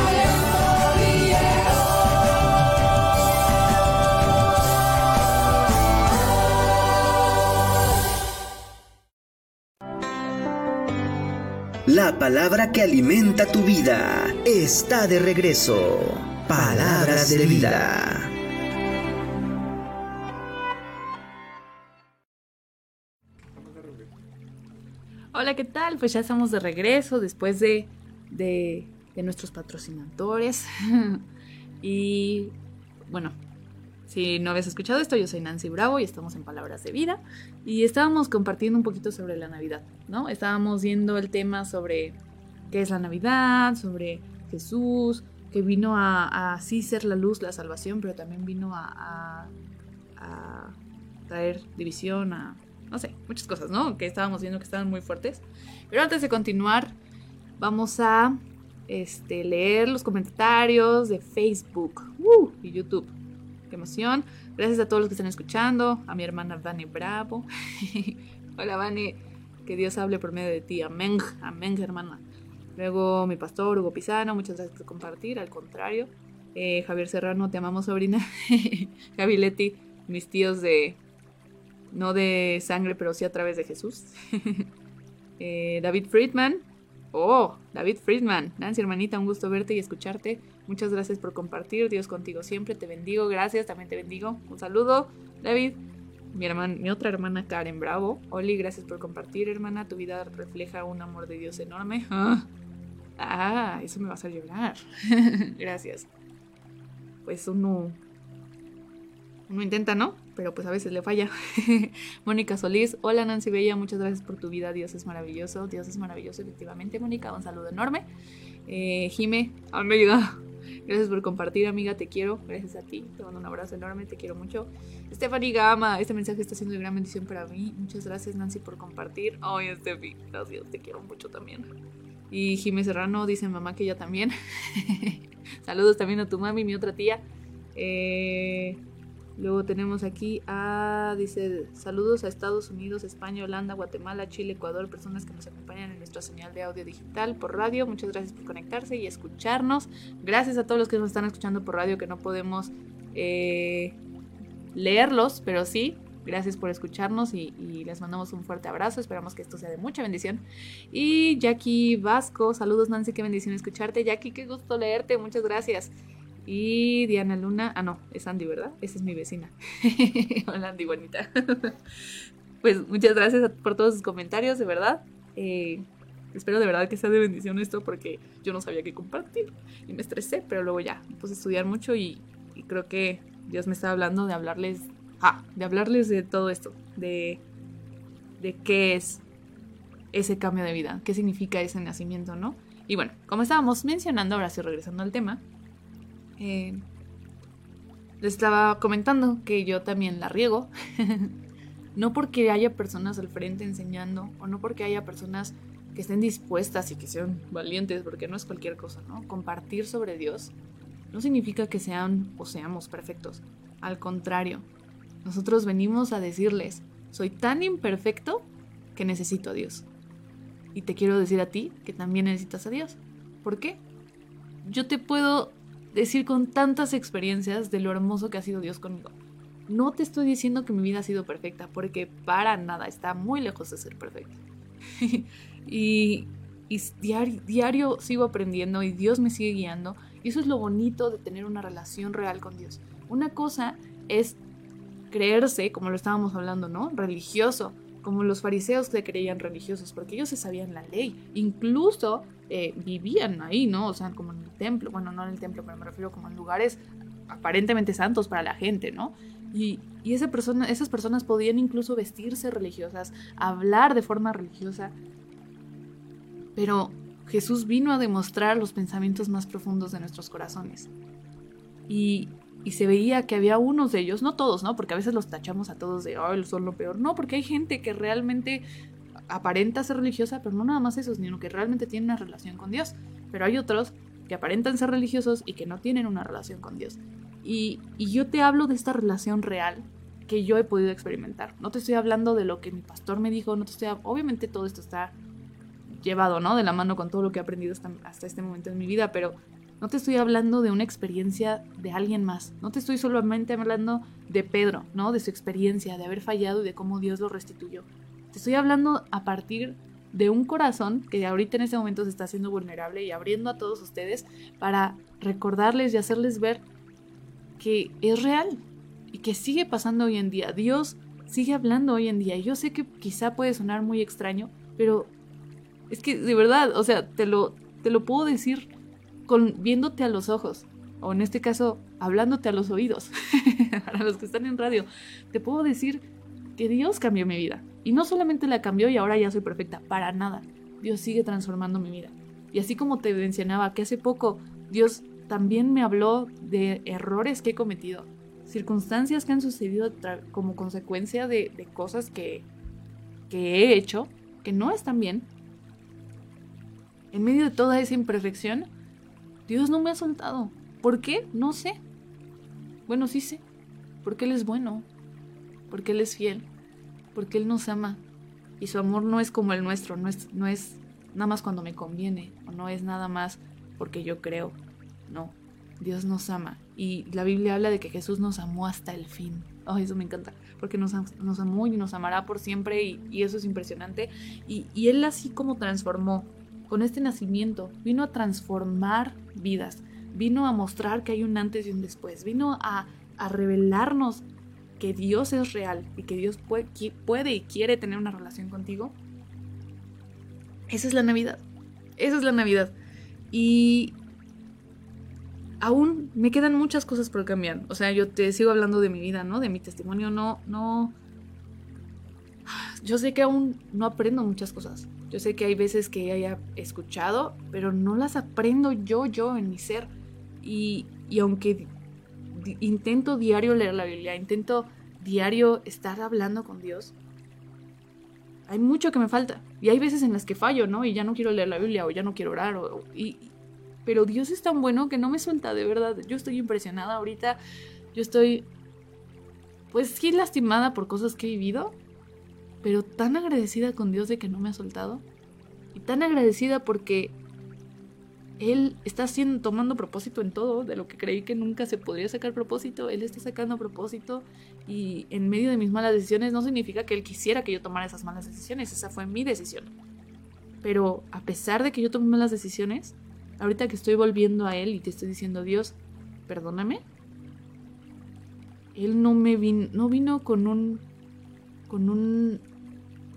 La palabra que alimenta tu vida está de regreso. Palabras de vida. Hola, ¿qué tal? Pues ya estamos de regreso después de, de, de nuestros patrocinadores. <laughs> y bueno, si no habías escuchado esto, yo soy Nancy Bravo y estamos en Palabras de Vida. Y estábamos compartiendo un poquito sobre la Navidad, ¿no? Estábamos viendo el tema sobre qué es la Navidad, sobre Jesús, que vino a, así ser la luz, la salvación, pero también vino a, a, a traer división, a, no sé, muchas cosas, ¿no? Que estábamos viendo que estaban muy fuertes. Pero antes de continuar, vamos a este, leer los comentarios de Facebook uh, y YouTube qué emoción. Gracias a todos los que están escuchando, a mi hermana Vane Bravo. <laughs> Hola Vane, que Dios hable por medio de ti. Amén, amén hermana. Luego mi pastor Hugo Pisano, muchas gracias por compartir, al contrario. Eh, Javier Serrano, te amamos sobrina. <laughs> Javi Leti, mis tíos de, no de sangre, pero sí a través de Jesús. <laughs> eh, David Friedman, Oh, David Friedman. Nancy, hermanita, un gusto verte y escucharte. Muchas gracias por compartir. Dios contigo siempre. Te bendigo. Gracias. También te bendigo. Un saludo, David. Mi, hermana, mi otra hermana Karen Bravo. Oli, gracias por compartir, hermana. Tu vida refleja un amor de Dios enorme. Ah, ah eso me va a hacer llorar. <laughs> gracias. Pues uno. Uno intenta, ¿no? pero pues a veces le falla. <laughs> Mónica Solís, hola Nancy Bella, muchas gracias por tu vida, Dios es maravilloso, Dios es maravilloso efectivamente, Mónica, un saludo enorme. Eh, Jime, amiga, gracias por compartir, amiga, te quiero, gracias a ti, te mando un abrazo enorme, te quiero mucho. Stephanie Gama, este mensaje está siendo de gran bendición para mí, muchas gracias Nancy por compartir. Ay, Steffi, gracias, te quiero mucho también. Y Jime Serrano dice mamá que ella también. <laughs> Saludos también a tu mami, mi otra tía. Eh, luego tenemos aquí a, dice, saludos a Estados Unidos, España, Holanda, Guatemala, Chile, Ecuador, personas que nos acompañan en nuestra señal de audio digital por radio. Muchas gracias por conectarse y escucharnos. Gracias a todos los que nos están escuchando por radio que no podemos eh, leerlos, pero sí Gracias por escucharnos y, les mandamos un fuerte abrazo. Esperamos que esto sea de mucha bendición. Y Jackie Vasco, saludos Nancy, qué bendición escucharte. Jackie, qué gusto leerte, muchas gracias. Y Diana Luna, ah no, es Andy, ¿verdad? Esa es mi vecina. <laughs> Hola Andy, bonita. <laughs> pues muchas gracias por todos sus comentarios, de verdad. Eh, espero de verdad que sea de bendición esto porque yo no sabía qué compartir y me estresé, pero luego ya puse a estudiar mucho y, y creo que Dios me está hablando de hablarles ah, de hablarles de todo esto, de, de qué es ese cambio de vida, qué significa ese nacimiento, ¿no? Y bueno, como estábamos mencionando, ahora sí regresando al tema, eh, les estaba comentando que yo también la riego, <laughs> no porque haya personas al frente enseñando, o no porque haya personas que estén dispuestas y que sean valientes, porque no es cualquier cosa, ¿no? Compartir sobre Dios no significa que sean o seamos perfectos, al contrario, nosotros venimos a decirles, soy tan imperfecto que necesito a Dios. Y te quiero decir a ti que también necesitas a Dios. ¿Por qué? Yo te puedo decir con tantas experiencias de lo hermoso que ha sido Dios conmigo. No te estoy diciendo que mi vida ha sido perfecta, porque para nada está muy lejos de ser perfecta. <laughs> y, diario, diario sigo aprendiendo y Dios me sigue guiando. Y eso es lo bonito de tener una relación real con Dios. Una cosa es creerse, como lo estábamos hablando, ¿no? Religioso, como los fariseos se creían religiosos, porque ellos se sabían la ley, incluso eh, vivían ahí, ¿no? O sea, como en el templo, bueno, no en el templo, pero me refiero como en lugares aparentemente santos para la gente, ¿no? Y, y esa persona, esas personas podían incluso vestirse religiosas, hablar de forma religiosa, pero Jesús vino a demostrar los pensamientos más profundos de nuestros corazones. Y y se veía que había unos de ellos, no todos, ¿no? Porque a veces los tachamos a todos de, ay, son lo peor. No, porque hay gente que realmente aparenta ser religiosa, pero no nada más esos, sino que realmente tiene una relación con Dios. Pero hay otros que aparentan ser religiosos y que no tienen una relación con Dios. Y, y yo te hablo de esta relación real que yo he podido experimentar. No te estoy hablando de lo que mi pastor me dijo, no te estoy... Obviamente todo esto está llevado, ¿no? De la mano con todo lo que he aprendido hasta, hasta este momento en mi vida, pero no te estoy hablando de una experiencia de alguien más. No te estoy solamente hablando de Pedro, ¿no? De su experiencia, de haber fallado y de cómo Dios lo restituyó. Te estoy hablando a partir de un corazón que ahorita en este momento se está haciendo vulnerable y abriendo a todos ustedes para recordarles y hacerles ver que es real y que sigue pasando hoy en día. Dios sigue hablando hoy en día. Yo sé que quizá puede sonar muy extraño, pero es que de verdad, o sea, te lo, te lo puedo decir viéndote a los ojos, o en este caso, hablándote a los oídos, <laughs> para los que están en radio, te puedo decir que Dios cambió mi vida. Y no solamente la cambió y ahora ya soy perfecta, para nada. Dios sigue transformando mi vida. Y así como te mencionaba que hace poco Dios también me habló de errores que he cometido, circunstancias que han sucedido como consecuencia de, de cosas que, que he hecho, que no están bien. En medio de toda esa imperfección, Dios no me ha soltado. ¿Por qué? No sé. Bueno, sí sé. Porque Él es bueno. Porque Él es fiel. Porque Él nos ama. Y su amor no es como el nuestro. No es, no es nada más cuando me conviene. O no es nada más porque yo creo. No. Dios nos ama. Y la Biblia habla de que Jesús nos amó hasta el fin. Oh, eso me encanta. Porque nos, nos amó y nos amará por siempre. Y, eso es impresionante. Y, y Él así como transformó con este nacimiento, vino a transformar vidas, vino a mostrar que hay un antes y un después, vino a, revelarnos que Dios es real y que Dios puede, puede y quiere tener una relación contigo. Esa es la Navidad. Esa es la Navidad. Y aún me quedan muchas cosas por cambiar. O sea, yo te sigo hablando de mi vida, ¿no? De mi testimonio, no, no. Yo sé que aún no aprendo muchas cosas. Yo sé que hay veces que haya escuchado, pero no las aprendo yo, yo en mi ser. Y, y aunque intento diario leer la Biblia, intento diario estar hablando con Dios, hay mucho que me falta. Y hay veces en las que fallo, ¿no? Y ya no quiero leer la Biblia o ya no quiero orar. y, pero Dios es tan bueno que no me suelta, de verdad. Yo estoy impresionada ahorita. Yo estoy, pues sí, lastimada por cosas que he vivido, pero tan agradecida con Dios de que no me ha soltado. Y tan agradecida porque Él está haciendo, tomando propósito en todo, de lo que creí que nunca se podría sacar propósito, Él está sacando propósito y en medio de mis malas decisiones no significa que Él quisiera que yo tomara esas malas decisiones, esa fue mi decisión. Pero a pesar de que yo tomé malas decisiones, ahorita que estoy volviendo a Él y te estoy diciendo, Dios, perdóname, Él no me vino, no vino con un, con un,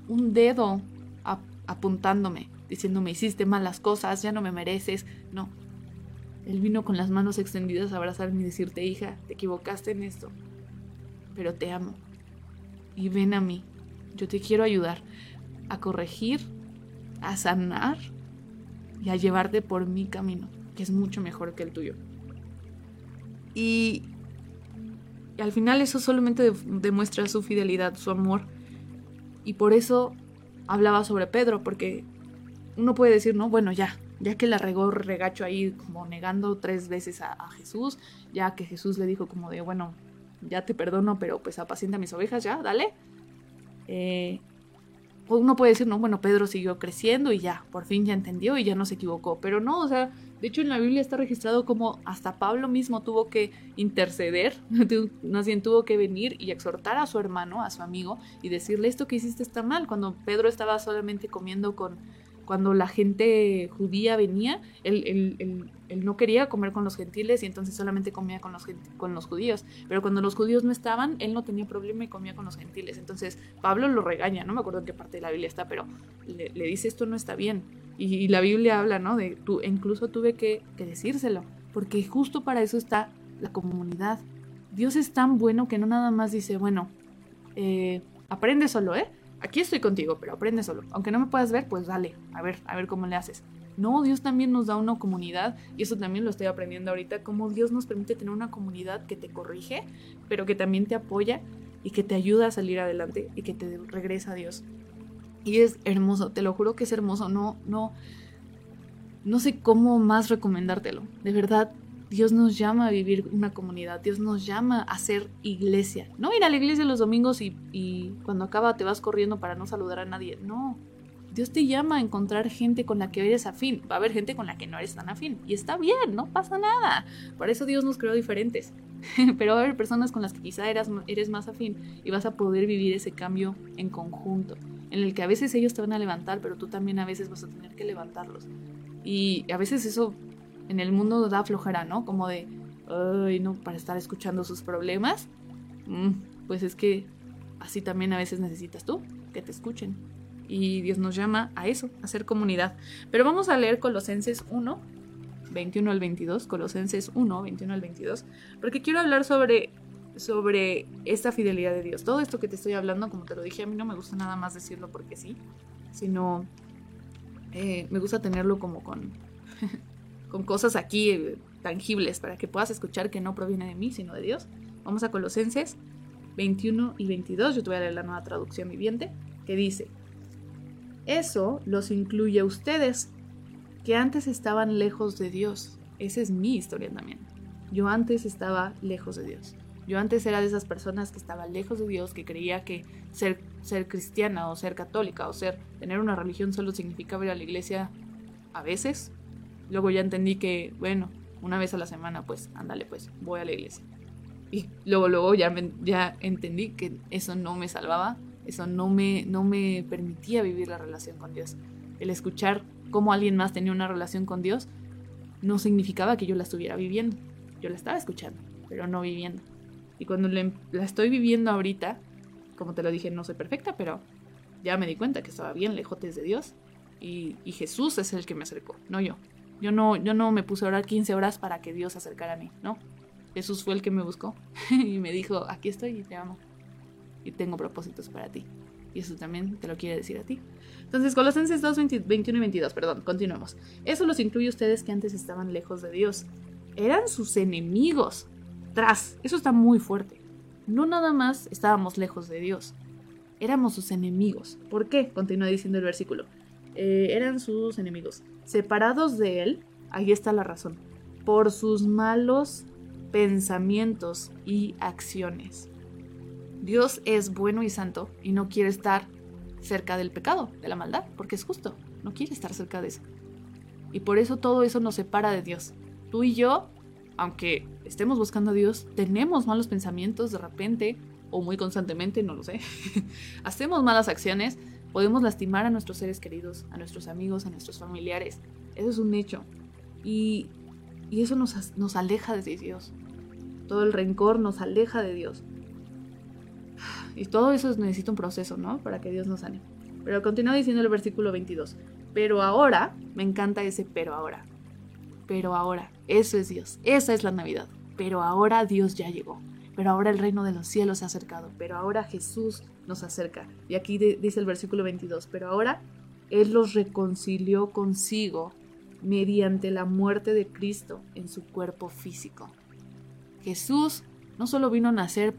un dedo apuntándome, diciéndome, hiciste malas cosas, ya no me mereces. No. Él vino con las manos extendidas a abrazarme y decirte, hija, te equivocaste en esto, pero te amo. Y ven a mí. Yo te quiero ayudar a corregir, a sanar y a llevarte por mi camino, que es mucho mejor que el tuyo. Y, al final eso solamente demuestra su fidelidad, su amor. Y por eso hablaba sobre Pedro, porque uno puede decir, no, bueno, ya, ya que la regó regacho ahí como negando tres veces a, Jesús, ya que Jesús le dijo como de, bueno, ya te perdono, pero pues apacienta mis ovejas, ya, dale. Eh, uno puede decir, no, bueno, Pedro siguió creciendo y ya, por fin ya entendió y ya no se equivocó. Pero no, o sea, de hecho en la Biblia está registrado como hasta Pablo mismo tuvo que interceder, <laughs> más bien tuvo que venir y exhortar a su hermano, a su amigo, y decirle esto que hiciste está mal. Cuando Pedro estaba solamente comiendo con, cuando la gente judía venía, él, no quería comer con los gentiles y entonces solamente comía con los, con los judíos. Pero cuando los judíos no estaban, él no tenía problema y comía con los gentiles. Entonces Pablo lo regaña, no me acuerdo en qué parte de la Biblia está, pero le, dice esto no está bien. Y, la Biblia habla, ¿no? De tú, incluso tuve que, decírselo, porque justo para eso está la comunidad. Dios es tan bueno que no nada más dice, bueno, eh, aprende solo, ¿eh? aquí estoy contigo, pero aprende solo. Aunque no me puedas ver, pues dale, a ver, a ver cómo le haces. No, Dios también nos da una comunidad y eso también lo estoy aprendiendo ahorita, cómo Dios nos permite tener una comunidad que te corrige, pero que también te apoya y que te ayuda a salir adelante y que te regresa a Dios. Y es hermoso, te lo juro que es hermoso, no, no, no sé cómo más recomendártelo. De verdad, Dios nos llama a vivir una comunidad, Dios nos llama a ser iglesia. No ir a la iglesia los domingos y, cuando acaba te vas corriendo para no saludar a nadie. No, Dios te llama a encontrar gente con la que eres afín. Va a haber gente con la que no eres tan afín. Y está bien, no pasa nada. Por eso Dios nos creó diferentes. <laughs> Pero va a haber personas con las que quizá eres, eres más afín y vas a poder vivir ese cambio en conjunto. En el que a veces ellos te van a levantar, pero tú también a veces vas a tener que levantarlos. Y a veces eso en el mundo da flojera, ¿no? Como de, ay, no, para estar escuchando sus problemas. Mm, pues es que así también a veces necesitas tú, que te escuchen. Y Dios nos llama a eso, a ser comunidad. Pero vamos a leer Colosenses 1, 21 al 22, Colosenses 1, 21 al 22, porque quiero hablar sobre, sobre esta fidelidad de Dios. Todo esto que te estoy hablando, como te lo dije, a mí no me gusta nada más decirlo porque sí, sino eh, me gusta tenerlo como con <laughs> con cosas aquí eh, tangibles para que puedas escuchar que no proviene de mí, sino de Dios. Vamos a Colosenses 21 y 22, yo te voy a leer la nueva traducción viviente, que dice, eso los incluye a ustedes, que antes estaban lejos de Dios. Esa es mi historia también. Yo antes estaba lejos de Dios. Yo antes era de esas personas que estaba lejos de Dios, que creía que ser, ser cristiana o ser católica o ser tener una religión solo significaba ir a la iglesia a veces Luego ya entendí que, bueno, una vez a la semana, pues, ándale, pues, voy a la iglesia. Y luego, luego ya, ya entendí que eso no me salvaba, eso no me, no me permitía vivir la relación con Dios. El escuchar cómo alguien más tenía una relación con Dios no significaba que yo la estuviera viviendo. Yo la estaba escuchando, pero no viviendo. Y cuando la estoy viviendo ahorita, como te lo dije, no soy perfecta, pero ya me di cuenta que estaba bien lejos de Dios. Y, Jesús es el que me acercó, no yo. Yo no, yo no me puse a orar 15 horas para que Dios se acercara a mí, ¿no? Jesús fue el que me buscó <laughs> y me dijo, aquí estoy y te amo. Y tengo propósitos para ti. Y eso también te lo quiere decir a ti. Entonces, Colosenses 2, 21 y 22, perdón, continuemos. Eso los incluye ustedes que antes estaban lejos de Dios. Eran sus enemigos. Eso está muy fuerte. No nada más estábamos lejos de Dios, éramos sus enemigos. ¿Por qué? Continúa diciendo el versículo. Eh, eran sus enemigos. Separados de Él, ahí está la razón, por sus malos pensamientos y acciones. Dios es bueno y santo y no quiere estar cerca del pecado, de la maldad, porque es justo, no quiere estar cerca de eso. Y por eso todo eso nos separa de Dios. Tú y yo, aunque estemos buscando a Dios, tenemos malos pensamientos de repente, o muy constantemente, no lo sé. <laughs> Hacemos malas acciones, podemos lastimar a nuestros seres queridos, a nuestros amigos, a nuestros familiares. Eso es un hecho. Y, y eso nos, nos aleja de Dios. Todo el rencor nos aleja de Dios. <sighs> Y todo eso necesita un proceso, ¿no? Para que Dios nos sane. Pero continúa diciendo el versículo 22. Pero ahora, me encanta ese pero ahora. Pero ahora, eso es Dios. Esa es la Navidad. Pero ahora Dios ya llegó. Pero ahora el reino de los cielos se ha acercado. Pero ahora Jesús nos acerca. Y aquí dice el versículo 22. Pero ahora Él los reconcilió consigo mediante la muerte de Cristo en su cuerpo físico. Jesús no solo vino a nacer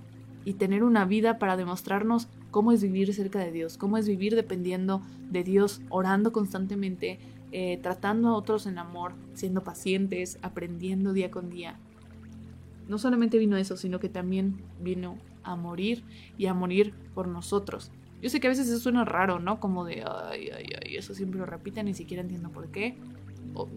y tener una vida para demostrarnos cómo es vivir cerca de Dios, cómo es vivir dependiendo de Dios, orando constantemente, eh, tratando a otros en amor, siendo pacientes, aprendiendo día con día. No solamente vino eso, sino que también vino a morir y a morir por nosotros. Yo sé que a veces eso suena raro, ¿no? Como de, ay, ay, ay, eso siempre lo repiten, ni siquiera entiendo por qué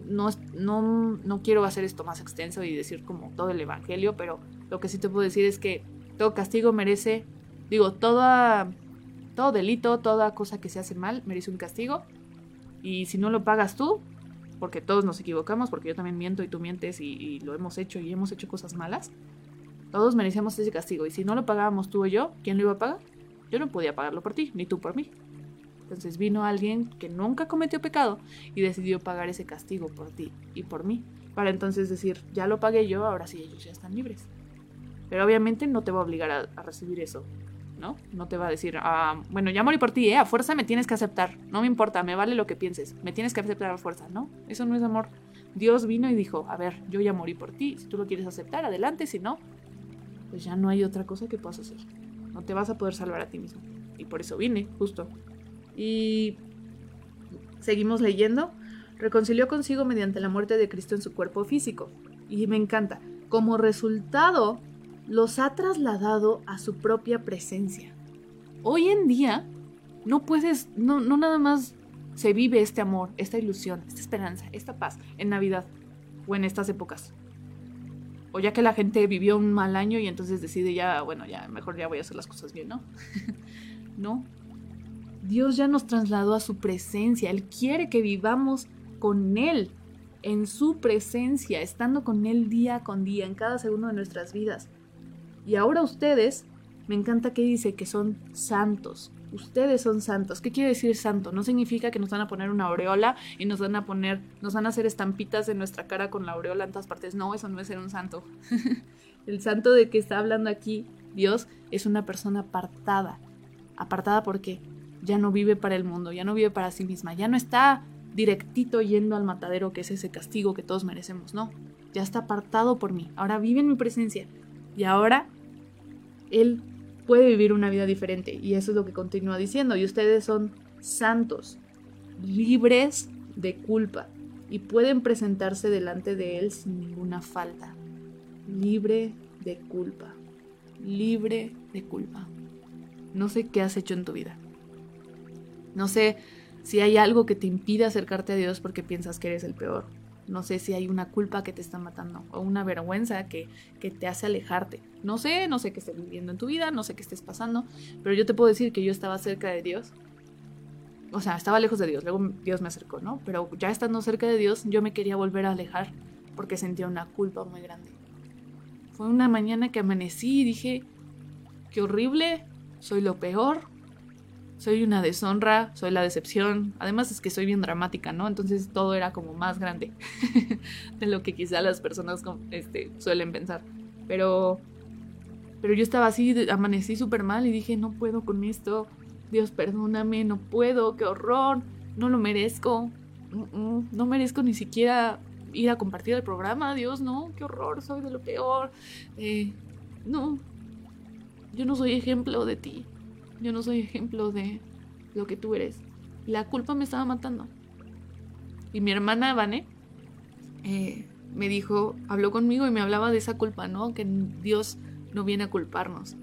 no, no, no quiero hacer esto más extenso y decir como todo el Evangelio, pero lo que sí te puedo decir es que todo castigo merece, digo, toda, todo delito, toda cosa que se hace mal merece un castigo. Y si no lo pagas tú, porque todos nos equivocamos, porque yo también miento y tú mientes y, lo hemos hecho y hemos hecho cosas malas, todos merecemos ese castigo. Y si no lo pagábamos tú o yo, ¿quién lo iba a pagar? Yo no podía pagarlo por ti, ni tú por mí. Entonces vino alguien que nunca cometió pecado y decidió pagar ese castigo por ti y por mí. Para entonces decir, ya lo pagué yo, ahora sí ellos ya están libres. Pero obviamente no te va a obligar a, recibir eso, ¿no? No te va a decir, ah, bueno, ya morí por ti, ¿eh? A fuerza me tienes que aceptar. No me importa, me vale lo que pienses. Me tienes que aceptar a fuerza, ¿no? Eso no es amor. Dios vino y dijo, a ver, yo ya morí por ti. Si tú lo quieres aceptar, adelante. Si no, pues ya no hay otra cosa que puedas hacer. No te vas a poder salvar a ti mismo. Y por eso vine, justo, y seguimos leyendo. Reconcilió consigo mediante la muerte de Cristo en su cuerpo físico. Y me encanta. Como resultado, los ha trasladado a su propia presencia. Hoy en día, no puedes, no, no nada más se vive este amor, esta ilusión, esta esperanza, esta paz en Navidad o en estas épocas. O ya que la gente vivió un mal año y entonces decide ya, bueno, ya mejor ya voy a hacer las cosas bien, ¿no? <laughs> no, Dios ya nos trasladó a su presencia. Él quiere que vivamos con Él, en su presencia, estando con Él día con día, en cada segundo de nuestras vidas. Y ahora ustedes, me encanta que dice que son santos. Ustedes son santos. ¿Qué quiere decir santo? No significa que nos van a poner una aureola y nos van a poner, nos van a hacer estampitas en nuestra cara con la aureola en todas partes. No, eso no es ser un santo. <laughs> El santo de que está hablando aquí Dios es una persona apartada. ¿Apartada por qué? ya no vive para el mundo, ya no vive para sí misma, ya no está directito yendo al matadero que es ese castigo que todos merecemos, no, ya está apartado por mí, ahora vive en mi presencia y ahora Él puede vivir una vida diferente y eso es lo que continúa diciendo y ustedes son santos, libres de culpa y pueden presentarse delante de Él sin ninguna falta, libre de culpa, libre de culpa. No sé qué has hecho en tu vida. No sé si hay algo que te impide acercarte a Dios porque piensas que eres el peor. No sé si hay una culpa que te está matando o una vergüenza que, que te hace alejarte. No sé, no sé qué estés viviendo en tu vida, no sé qué estés pasando, pero yo te puedo decir que yo estaba cerca de Dios. O sea, estaba lejos de Dios, luego Dios me acercó, ¿no? Pero ya estando cerca de Dios, yo me quería volver a alejar porque sentía una culpa muy grande. Fue una mañana que amanecí y dije, qué horrible, soy lo peor, soy una deshonra, soy la decepción. Además es que soy bien dramática, ¿no? Entonces todo era como más grande <laughs> de lo que quizá las personas este, suelen pensar. Pero, pero yo estaba así, amanecí súper mal y dije, no puedo con esto. Dios, perdóname, no puedo, qué horror, no lo merezco. No merezco ni siquiera ir a compartir el programa, Dios, no, qué horror, soy de lo peor. Eh, no, yo no soy ejemplo de ti. Yo no soy ejemplo de lo que tú eres. La culpa me estaba matando. Y mi hermana Vane eh, me dijo, habló conmigo y me hablaba de esa culpa, ¿no? Que Dios no viene a culparnos.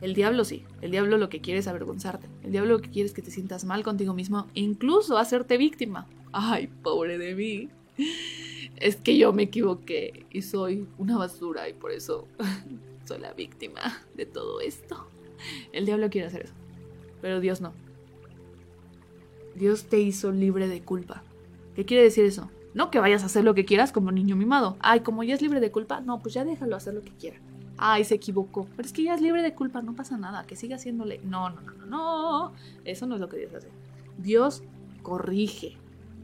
El diablo sí, el diablo lo que quiere es avergonzarte, el diablo lo que quiere es que te sientas mal contigo mismo e incluso hacerte víctima. Ay, pobre de mí. Es que yo me equivoqué y soy una basura y por eso <laughs> soy la víctima de todo esto. <laughs> El diablo quiere hacer eso, pero Dios no. Dios te hizo libre de culpa. ¿Qué quiere decir eso? No que vayas a hacer lo que quieras como niño mimado. Ay, como ya es libre de culpa, no, pues ya déjalo hacer lo que quiera. Ay, se equivocó. Pero es que ya es libre de culpa, no pasa nada, que siga haciéndole. No, no, no, no, no. Eso no es lo que Dios hace. Dios corrige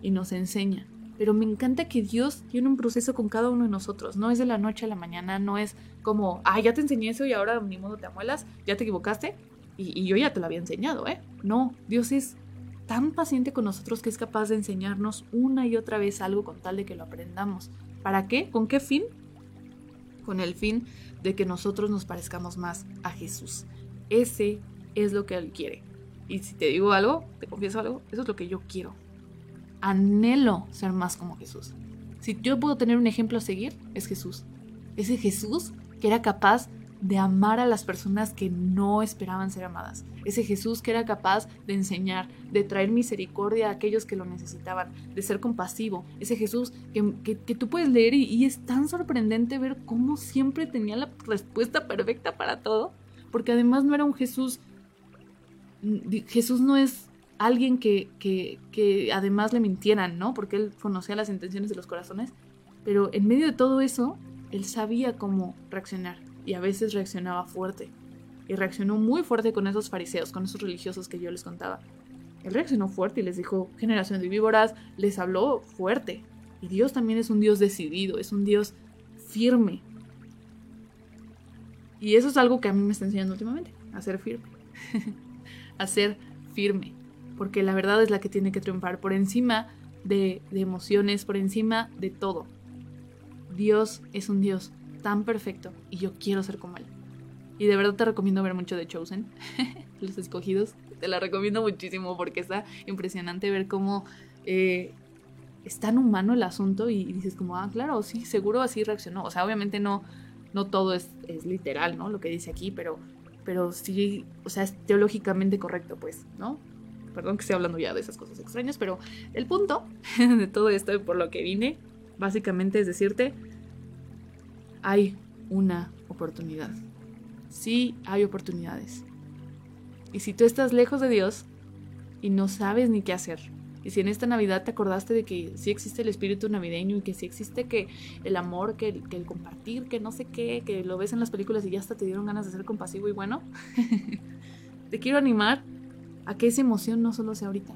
y nos enseña. Pero me encanta que Dios tiene un proceso con cada uno de nosotros. No es de la noche a la mañana, no es como, ah, ya te enseñé eso y ahora ni modo te amuelas, ya te equivocaste y, y yo ya te lo había enseñado, ¿eh? No, Dios es tan paciente con nosotros que es capaz de enseñarnos una y otra vez algo con tal de que lo aprendamos. ¿Para qué? ¿Con qué fin? Con el fin de que nosotros nos parezcamos más a Jesús. Ese es lo que Él quiere. Y si te digo algo, te confieso algo, eso es lo que yo quiero anhelo ser más como Jesús. Si yo puedo tener un ejemplo a seguir, es Jesús. Ese Jesús que era capaz de amar a las personas que no esperaban ser amadas. Ese Jesús que era capaz de enseñar, de traer misericordia a aquellos que lo necesitaban, de ser compasivo. Ese Jesús que, tú puedes leer y, y, es tan sorprendente ver cómo siempre tenía la respuesta perfecta para todo. Porque además no era un Jesús... Jesús no es alguien que, que, además le mintieran, ¿no? Porque él conocía las intenciones de los corazones. Pero en medio de todo eso, él sabía cómo reaccionar. Y a veces reaccionaba fuerte. Y reaccionó muy fuerte con esos fariseos, con esos religiosos que yo les contaba. Él reaccionó fuerte y les dijo, generación de víboras, les habló fuerte. Y Dios también es un Dios decidido, es un Dios firme. Y eso es algo que a mí me está enseñando últimamente, a ser firme. <laughs> a ser firme porque la verdad es la que tiene que triunfar por encima de, emociones, por encima de todo. Dios es un Dios tan perfecto y yo quiero ser como Él. Y de verdad te recomiendo ver mucho de Chosen, <laughs> Los Escogidos. Te la recomiendo muchísimo porque está impresionante ver cómo eh, es tan humano el asunto y, dices como, ah, claro, sí, seguro así reaccionó. O sea, obviamente no, no todo es, es literal, ¿no? Lo que dice aquí, pero, pero sí, o sea, es teológicamente correcto, pues, ¿no? Perdón que esté hablando ya de esas cosas extrañas, pero el punto <laughs> de todo esto por lo que vine, básicamente es decirte, hay una oportunidad. Sí hay oportunidades. Y si tú estás lejos de Dios y no sabes ni qué hacer, y si en esta Navidad te acordaste de que sí existe el espíritu navideño y que sí existe que el amor, que el compartir, que no sé qué, que lo ves en las películas y ya hasta te dieron ganas de ser compasivo y bueno, <laughs> te quiero animar a que esa emoción no solo sea ahorita.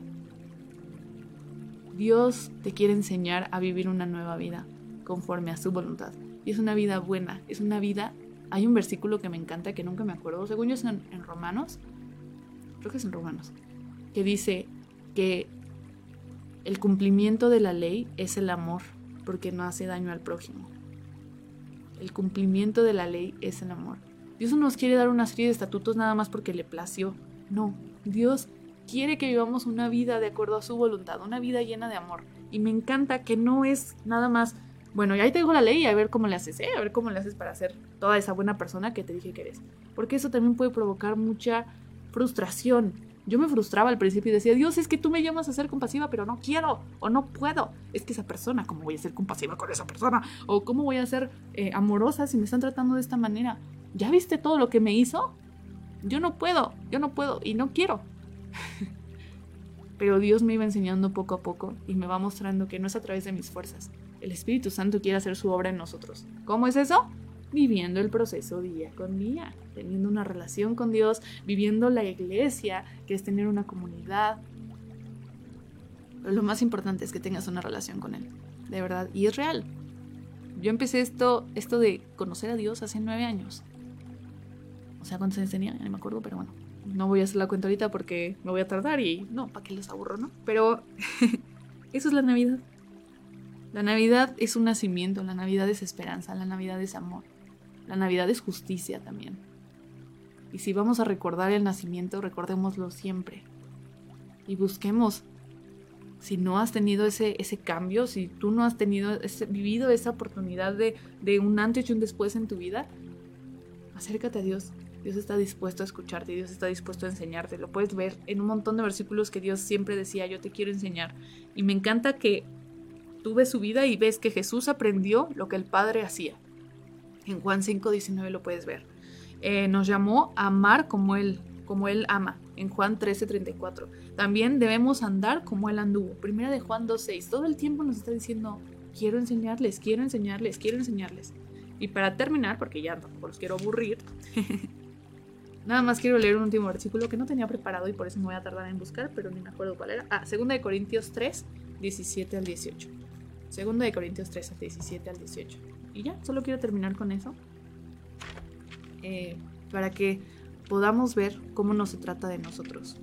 Dios te quiere enseñar a vivir una nueva vida conforme a su voluntad. Y es una vida buena, es una vida... Hay un versículo que me encanta, que nunca me acuerdo, según yo es en, en Romanos, creo que es en Romanos, que dice que el cumplimiento de la ley es el amor, porque no hace daño al prójimo. El cumplimiento de la ley es el amor. Dios no nos quiere dar una serie de estatutos nada más porque le plació. No, Dios quiere que vivamos una vida de acuerdo a su voluntad, una vida llena de amor. Y me encanta que no es nada más, bueno, ya ahí te dejo la ley a ver cómo le haces, ¿eh? a ver cómo le haces para ser toda esa buena persona que te dije que eres. Porque eso también puede provocar mucha frustración. Yo me frustraba al principio y decía, Dios, es que tú me llamas a ser compasiva, pero no quiero o no puedo. Es que esa persona, ¿cómo voy a ser compasiva con esa persona? ¿O cómo voy a ser eh, amorosa si me están tratando de esta manera? ¿Ya viste todo lo que me hizo? Yo no puedo, yo no puedo y no quiero. Pero Dios me iba enseñando poco a poco y me va mostrando que no es a través de mis fuerzas. El Espíritu Santo quiere hacer su obra en nosotros. ¿Cómo es eso? viviendo el proceso día con día, teniendo una relación con Dios, viviendo la iglesia, que es tener una comunidad. Lo más importante es que tengas una relación con Él, de verdad, y es real. Yo empecé esto, esto de conocer a Dios hace nueve años. O sea, ¿cuántos años tenía? Ya no me acuerdo, pero bueno. No voy a hacer la cuenta ahorita porque me voy a tardar y no, ¿para qué los aburro, no? Pero <laughs> eso es la Navidad. La Navidad es un nacimiento, la Navidad es esperanza, la Navidad es amor. La Navidad es justicia también. Y si vamos a recordar el nacimiento, recordémoslo siempre. Y busquemos. Si no has tenido ese, ese cambio, si tú no has tenido ese, vivido esa oportunidad de, de un antes y un después en tu vida, acércate a Dios. Dios está dispuesto a escucharte, Dios está dispuesto a enseñarte. Lo puedes ver en un montón de versículos que Dios siempre decía, yo te quiero enseñar. Y me encanta que tú ves su vida y ves que Jesús aprendió lo que el Padre hacía. En Juan 5.19 lo puedes ver. Eh, nos llamó a amar como Él, como Él ama. En Juan 13.34. También debemos andar como Él anduvo. Primera de Juan 2.6. Todo el tiempo nos está diciendo, quiero enseñarles, quiero enseñarles, quiero enseñarles. Y para terminar, porque ya tampoco los quiero aburrir, <laughs> nada más quiero leer un último versículo que no tenía preparado y por eso me voy a tardar en buscar, pero ni me acuerdo cuál era. Ah, 2 de Corintios 3, 17 al 18. 2 de Corintios 3, 17 al 18. Y ya, solo quiero terminar con eso. Eh, para que podamos ver cómo no se trata de nosotros.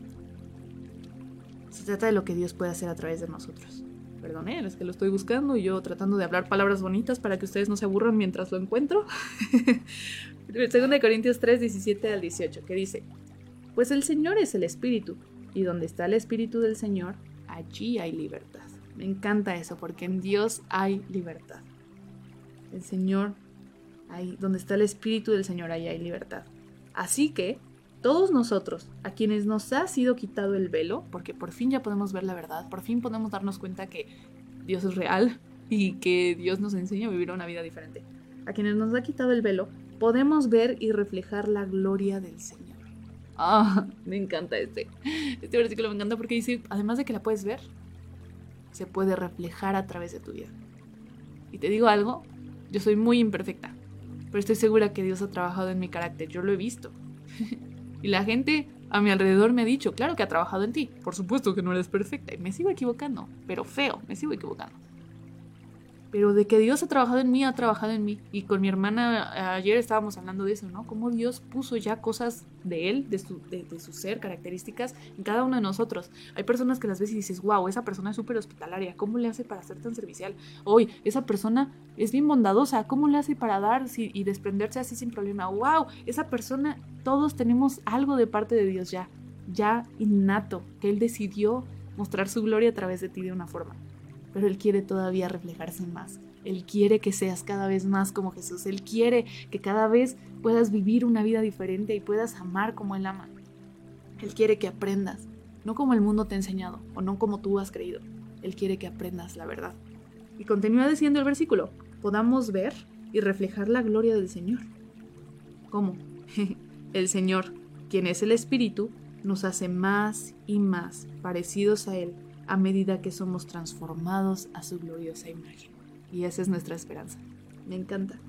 Se trata de lo que Dios puede hacer a través de nosotros. Perdón, es que lo estoy buscando y yo tratando de hablar palabras bonitas para que ustedes no se aburran mientras lo encuentro. <laughs> 2 de Corintios 3, 17 al 18, que dice, Pues el Señor es el Espíritu, y donde está el Espíritu del Señor, allí hay libertad. Me encanta eso, porque en Dios hay libertad el Señor, ahí donde está el Espíritu del Señor, ahí hay libertad. Así que todos nosotros, a quienes nos ha sido quitado el velo, porque por fin ya podemos ver la verdad, por fin podemos darnos cuenta que Dios es real y que Dios nos enseña a vivir una vida diferente. A quienes nos ha quitado el velo, podemos ver y reflejar la gloria del Señor. Ah, me encanta este. Este versículo me encanta porque dice, además de que la puedes ver, se puede reflejar a través de tu vida. Y te digo algo, yo soy muy imperfecta, pero estoy segura que Dios ha trabajado en mi carácter, yo lo he visto. <laughs> y la gente a mi alrededor me ha dicho, claro que ha trabajado en ti, por supuesto que no eres perfecta, y me sigo equivocando, pero feo, me sigo equivocando pero de que Dios ha trabajado en mí, ha trabajado en mí. Y con mi hermana ayer estábamos hablando de eso, ¿no? Cómo Dios puso ya cosas de Él, de su, de, su ser, características en cada uno de nosotros. Hay personas que las ves y dices, wow, esa persona es súper hospitalaria, ¿cómo le hace para ser tan servicial? Hoy, esa persona es bien bondadosa, ¿cómo le hace para dar y desprenderse así sin problema? Wow, esa persona, todos tenemos algo de parte de Dios ya, ya innato, que Él decidió mostrar su gloria a través de ti de una forma pero Él quiere todavía reflejarse más. Él quiere que seas cada vez más como Jesús. Él quiere que cada vez puedas vivir una vida diferente y puedas amar como Él ama. Él quiere que aprendas, no como el mundo te ha enseñado o no como tú has creído. Él quiere que aprendas la verdad. Y continúa diciendo el versículo, podamos ver y reflejar la gloria del Señor. ¿Cómo? <laughs> el Señor, quien es el Espíritu, nos hace más y más parecidos a Él a medida que somos transformados a su gloriosa imagen. Y esa es nuestra esperanza. Me encanta.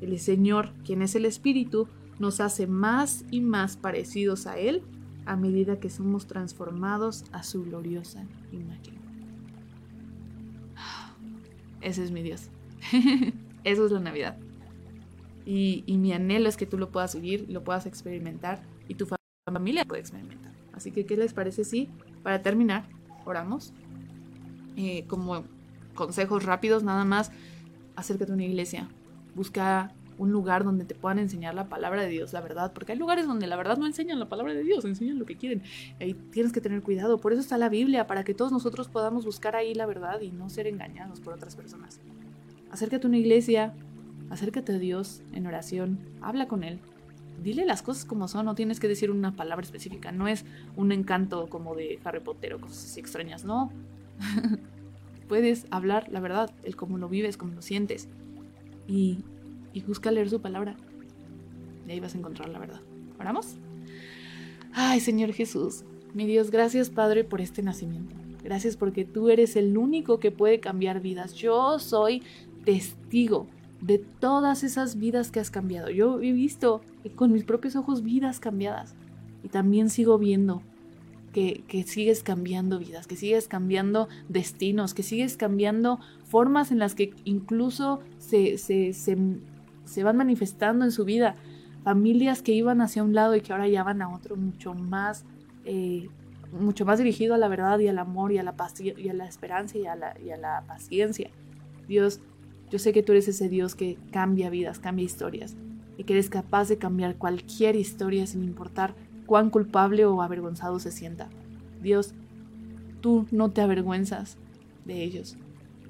El Señor, quien es el Espíritu, nos hace más y más parecidos a Él a medida que somos transformados a su gloriosa imagen. <sighs> Ese es mi Dios. <laughs> Eso es la Navidad. Y, mi anhelo es que tú lo puedas vivir, lo puedas experimentar y tu familia pueda experimentar. Así que, ¿qué les parece si, para terminar, oramos. Eh, como consejos rápidos, nada más, acércate a una iglesia. Busca un lugar donde te puedan enseñar la palabra de Dios, la verdad, porque hay lugares donde la verdad no enseñan la palabra de Dios, enseñan lo que quieren. Ahí tienes que tener cuidado, por eso está la Biblia, para que todos nosotros podamos buscar ahí la verdad y no ser engañados por otras personas. Acércate a una iglesia, acércate a Dios en oración, habla con Él, dile las cosas como son, no tienes que decir una palabra específica, no es un encanto como de Harry Potter o cosas así extrañas, no. <laughs> Puedes hablar la verdad, el cómo lo vives, cómo lo sientes y, y busca leer su palabra. Y ahí vas a encontrar la verdad. ¿Oramos? Ay, Señor Jesús, mi Dios, gracias Padre por este nacimiento. Gracias porque tú eres el único que puede cambiar vidas. Yo soy testigo de todas esas vidas que has cambiado. Yo he visto con mis propios ojos vidas cambiadas y también sigo viendo que, sigues cambiando vidas, que sigues cambiando destinos, que sigues cambiando formas en las que incluso se, se, van manifestando en su vida. Familias que iban hacia un lado y que ahora ya van a otro mucho más, eh, mucho más dirigido a la verdad y al amor y a la, y a la esperanza y a la, y a la paciencia. Dios yo sé que tú eres ese Dios que cambia vidas, cambia historias, y que eres capaz de cambiar cualquier historia sin importar cuán culpable o avergonzado se sienta. Dios, tú no te avergüenzas de ellos.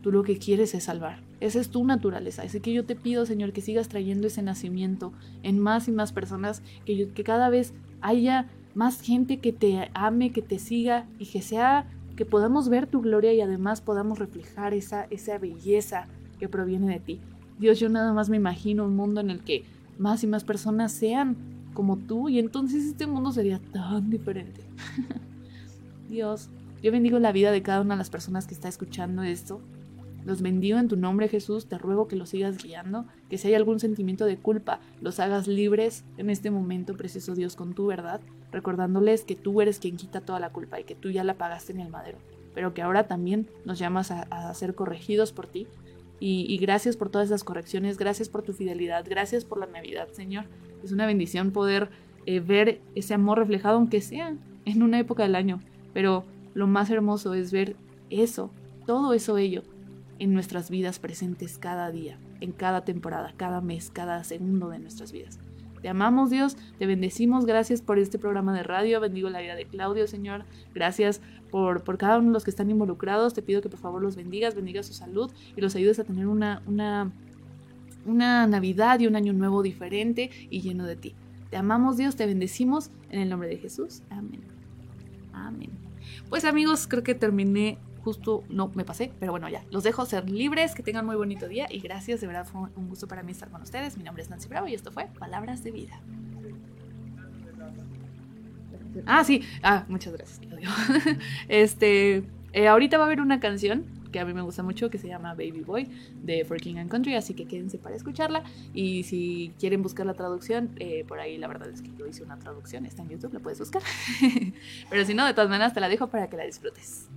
Tú lo que quieres es salvar. Esa es tu naturaleza. Así que yo te pido, Señor, que sigas trayendo ese nacimiento en más y más personas, que, que cada vez haya más gente que te ame, que te siga y que sea que podamos ver tu gloria y además podamos reflejar esa, esa belleza que proviene de ti. Dios, yo nada más me imagino un mundo en el que más y más personas sean como tú y entonces este mundo sería tan diferente. <laughs> Dios, yo bendigo la vida de cada una de las personas que está escuchando esto. Los bendigo en tu nombre Jesús, te ruego que los sigas guiando, que si hay algún sentimiento de culpa, los hagas libres en este momento, precioso Dios, con tu verdad, recordándoles que tú eres quien quita toda la culpa y que tú ya la pagaste en el madero, pero que ahora también nos llamas a, a ser corregidos por ti y, gracias por todas esas correcciones, gracias por tu fidelidad, gracias por la Navidad, Señor. Es una bendición poder eh, ver ese amor reflejado, aunque sea en una época del año. Pero lo más hermoso es ver eso, todo eso ello, en nuestras vidas presentes cada día, en cada temporada, cada mes, cada segundo de nuestras vidas. Te amamos Dios, te bendecimos, gracias por este programa de radio, bendigo la vida de Claudio, Señor, gracias por, por cada uno de los que están involucrados, te pido que por favor los bendigas, bendiga su salud y los ayudes a tener una, una, una Navidad y un año nuevo diferente y lleno de ti. Te amamos Dios, te bendecimos en el nombre de Jesús. Amén. Amén. Pues amigos, creo que terminé justo, no me pasé, pero bueno, ya, los dejo ser libres, que tengan muy bonito día y gracias, de verdad fue un gusto para mí estar con ustedes. Mi nombre es Nancy Bravo y esto fue Palabras de Vida. Ah, sí, ah, muchas gracias. <laughs> este, eh, ahorita va a haber una canción que a mí me gusta mucho que se llama Baby Boy de For King and Country, así que quédense para escucharla y si quieren buscar la traducción, eh, por ahí la verdad es que yo hice una traducción, está en YouTube, la puedes buscar. <laughs> Pero si no, de todas maneras te la dejo para que la disfrutes.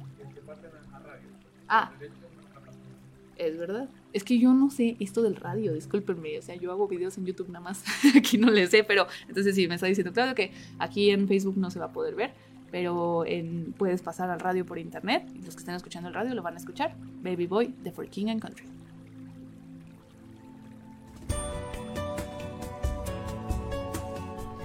Ah, es verdad. Es que yo no sé esto del radio, discúlpenme. O sea, yo hago videos en YouTube nada más. <laughs> aquí no le sé, pero entonces sí me está diciendo, claro que aquí en Facebook no se va a poder ver, pero en, puedes pasar al radio por internet y los que estén escuchando el radio lo van a escuchar. Baby Boy de For King and Country.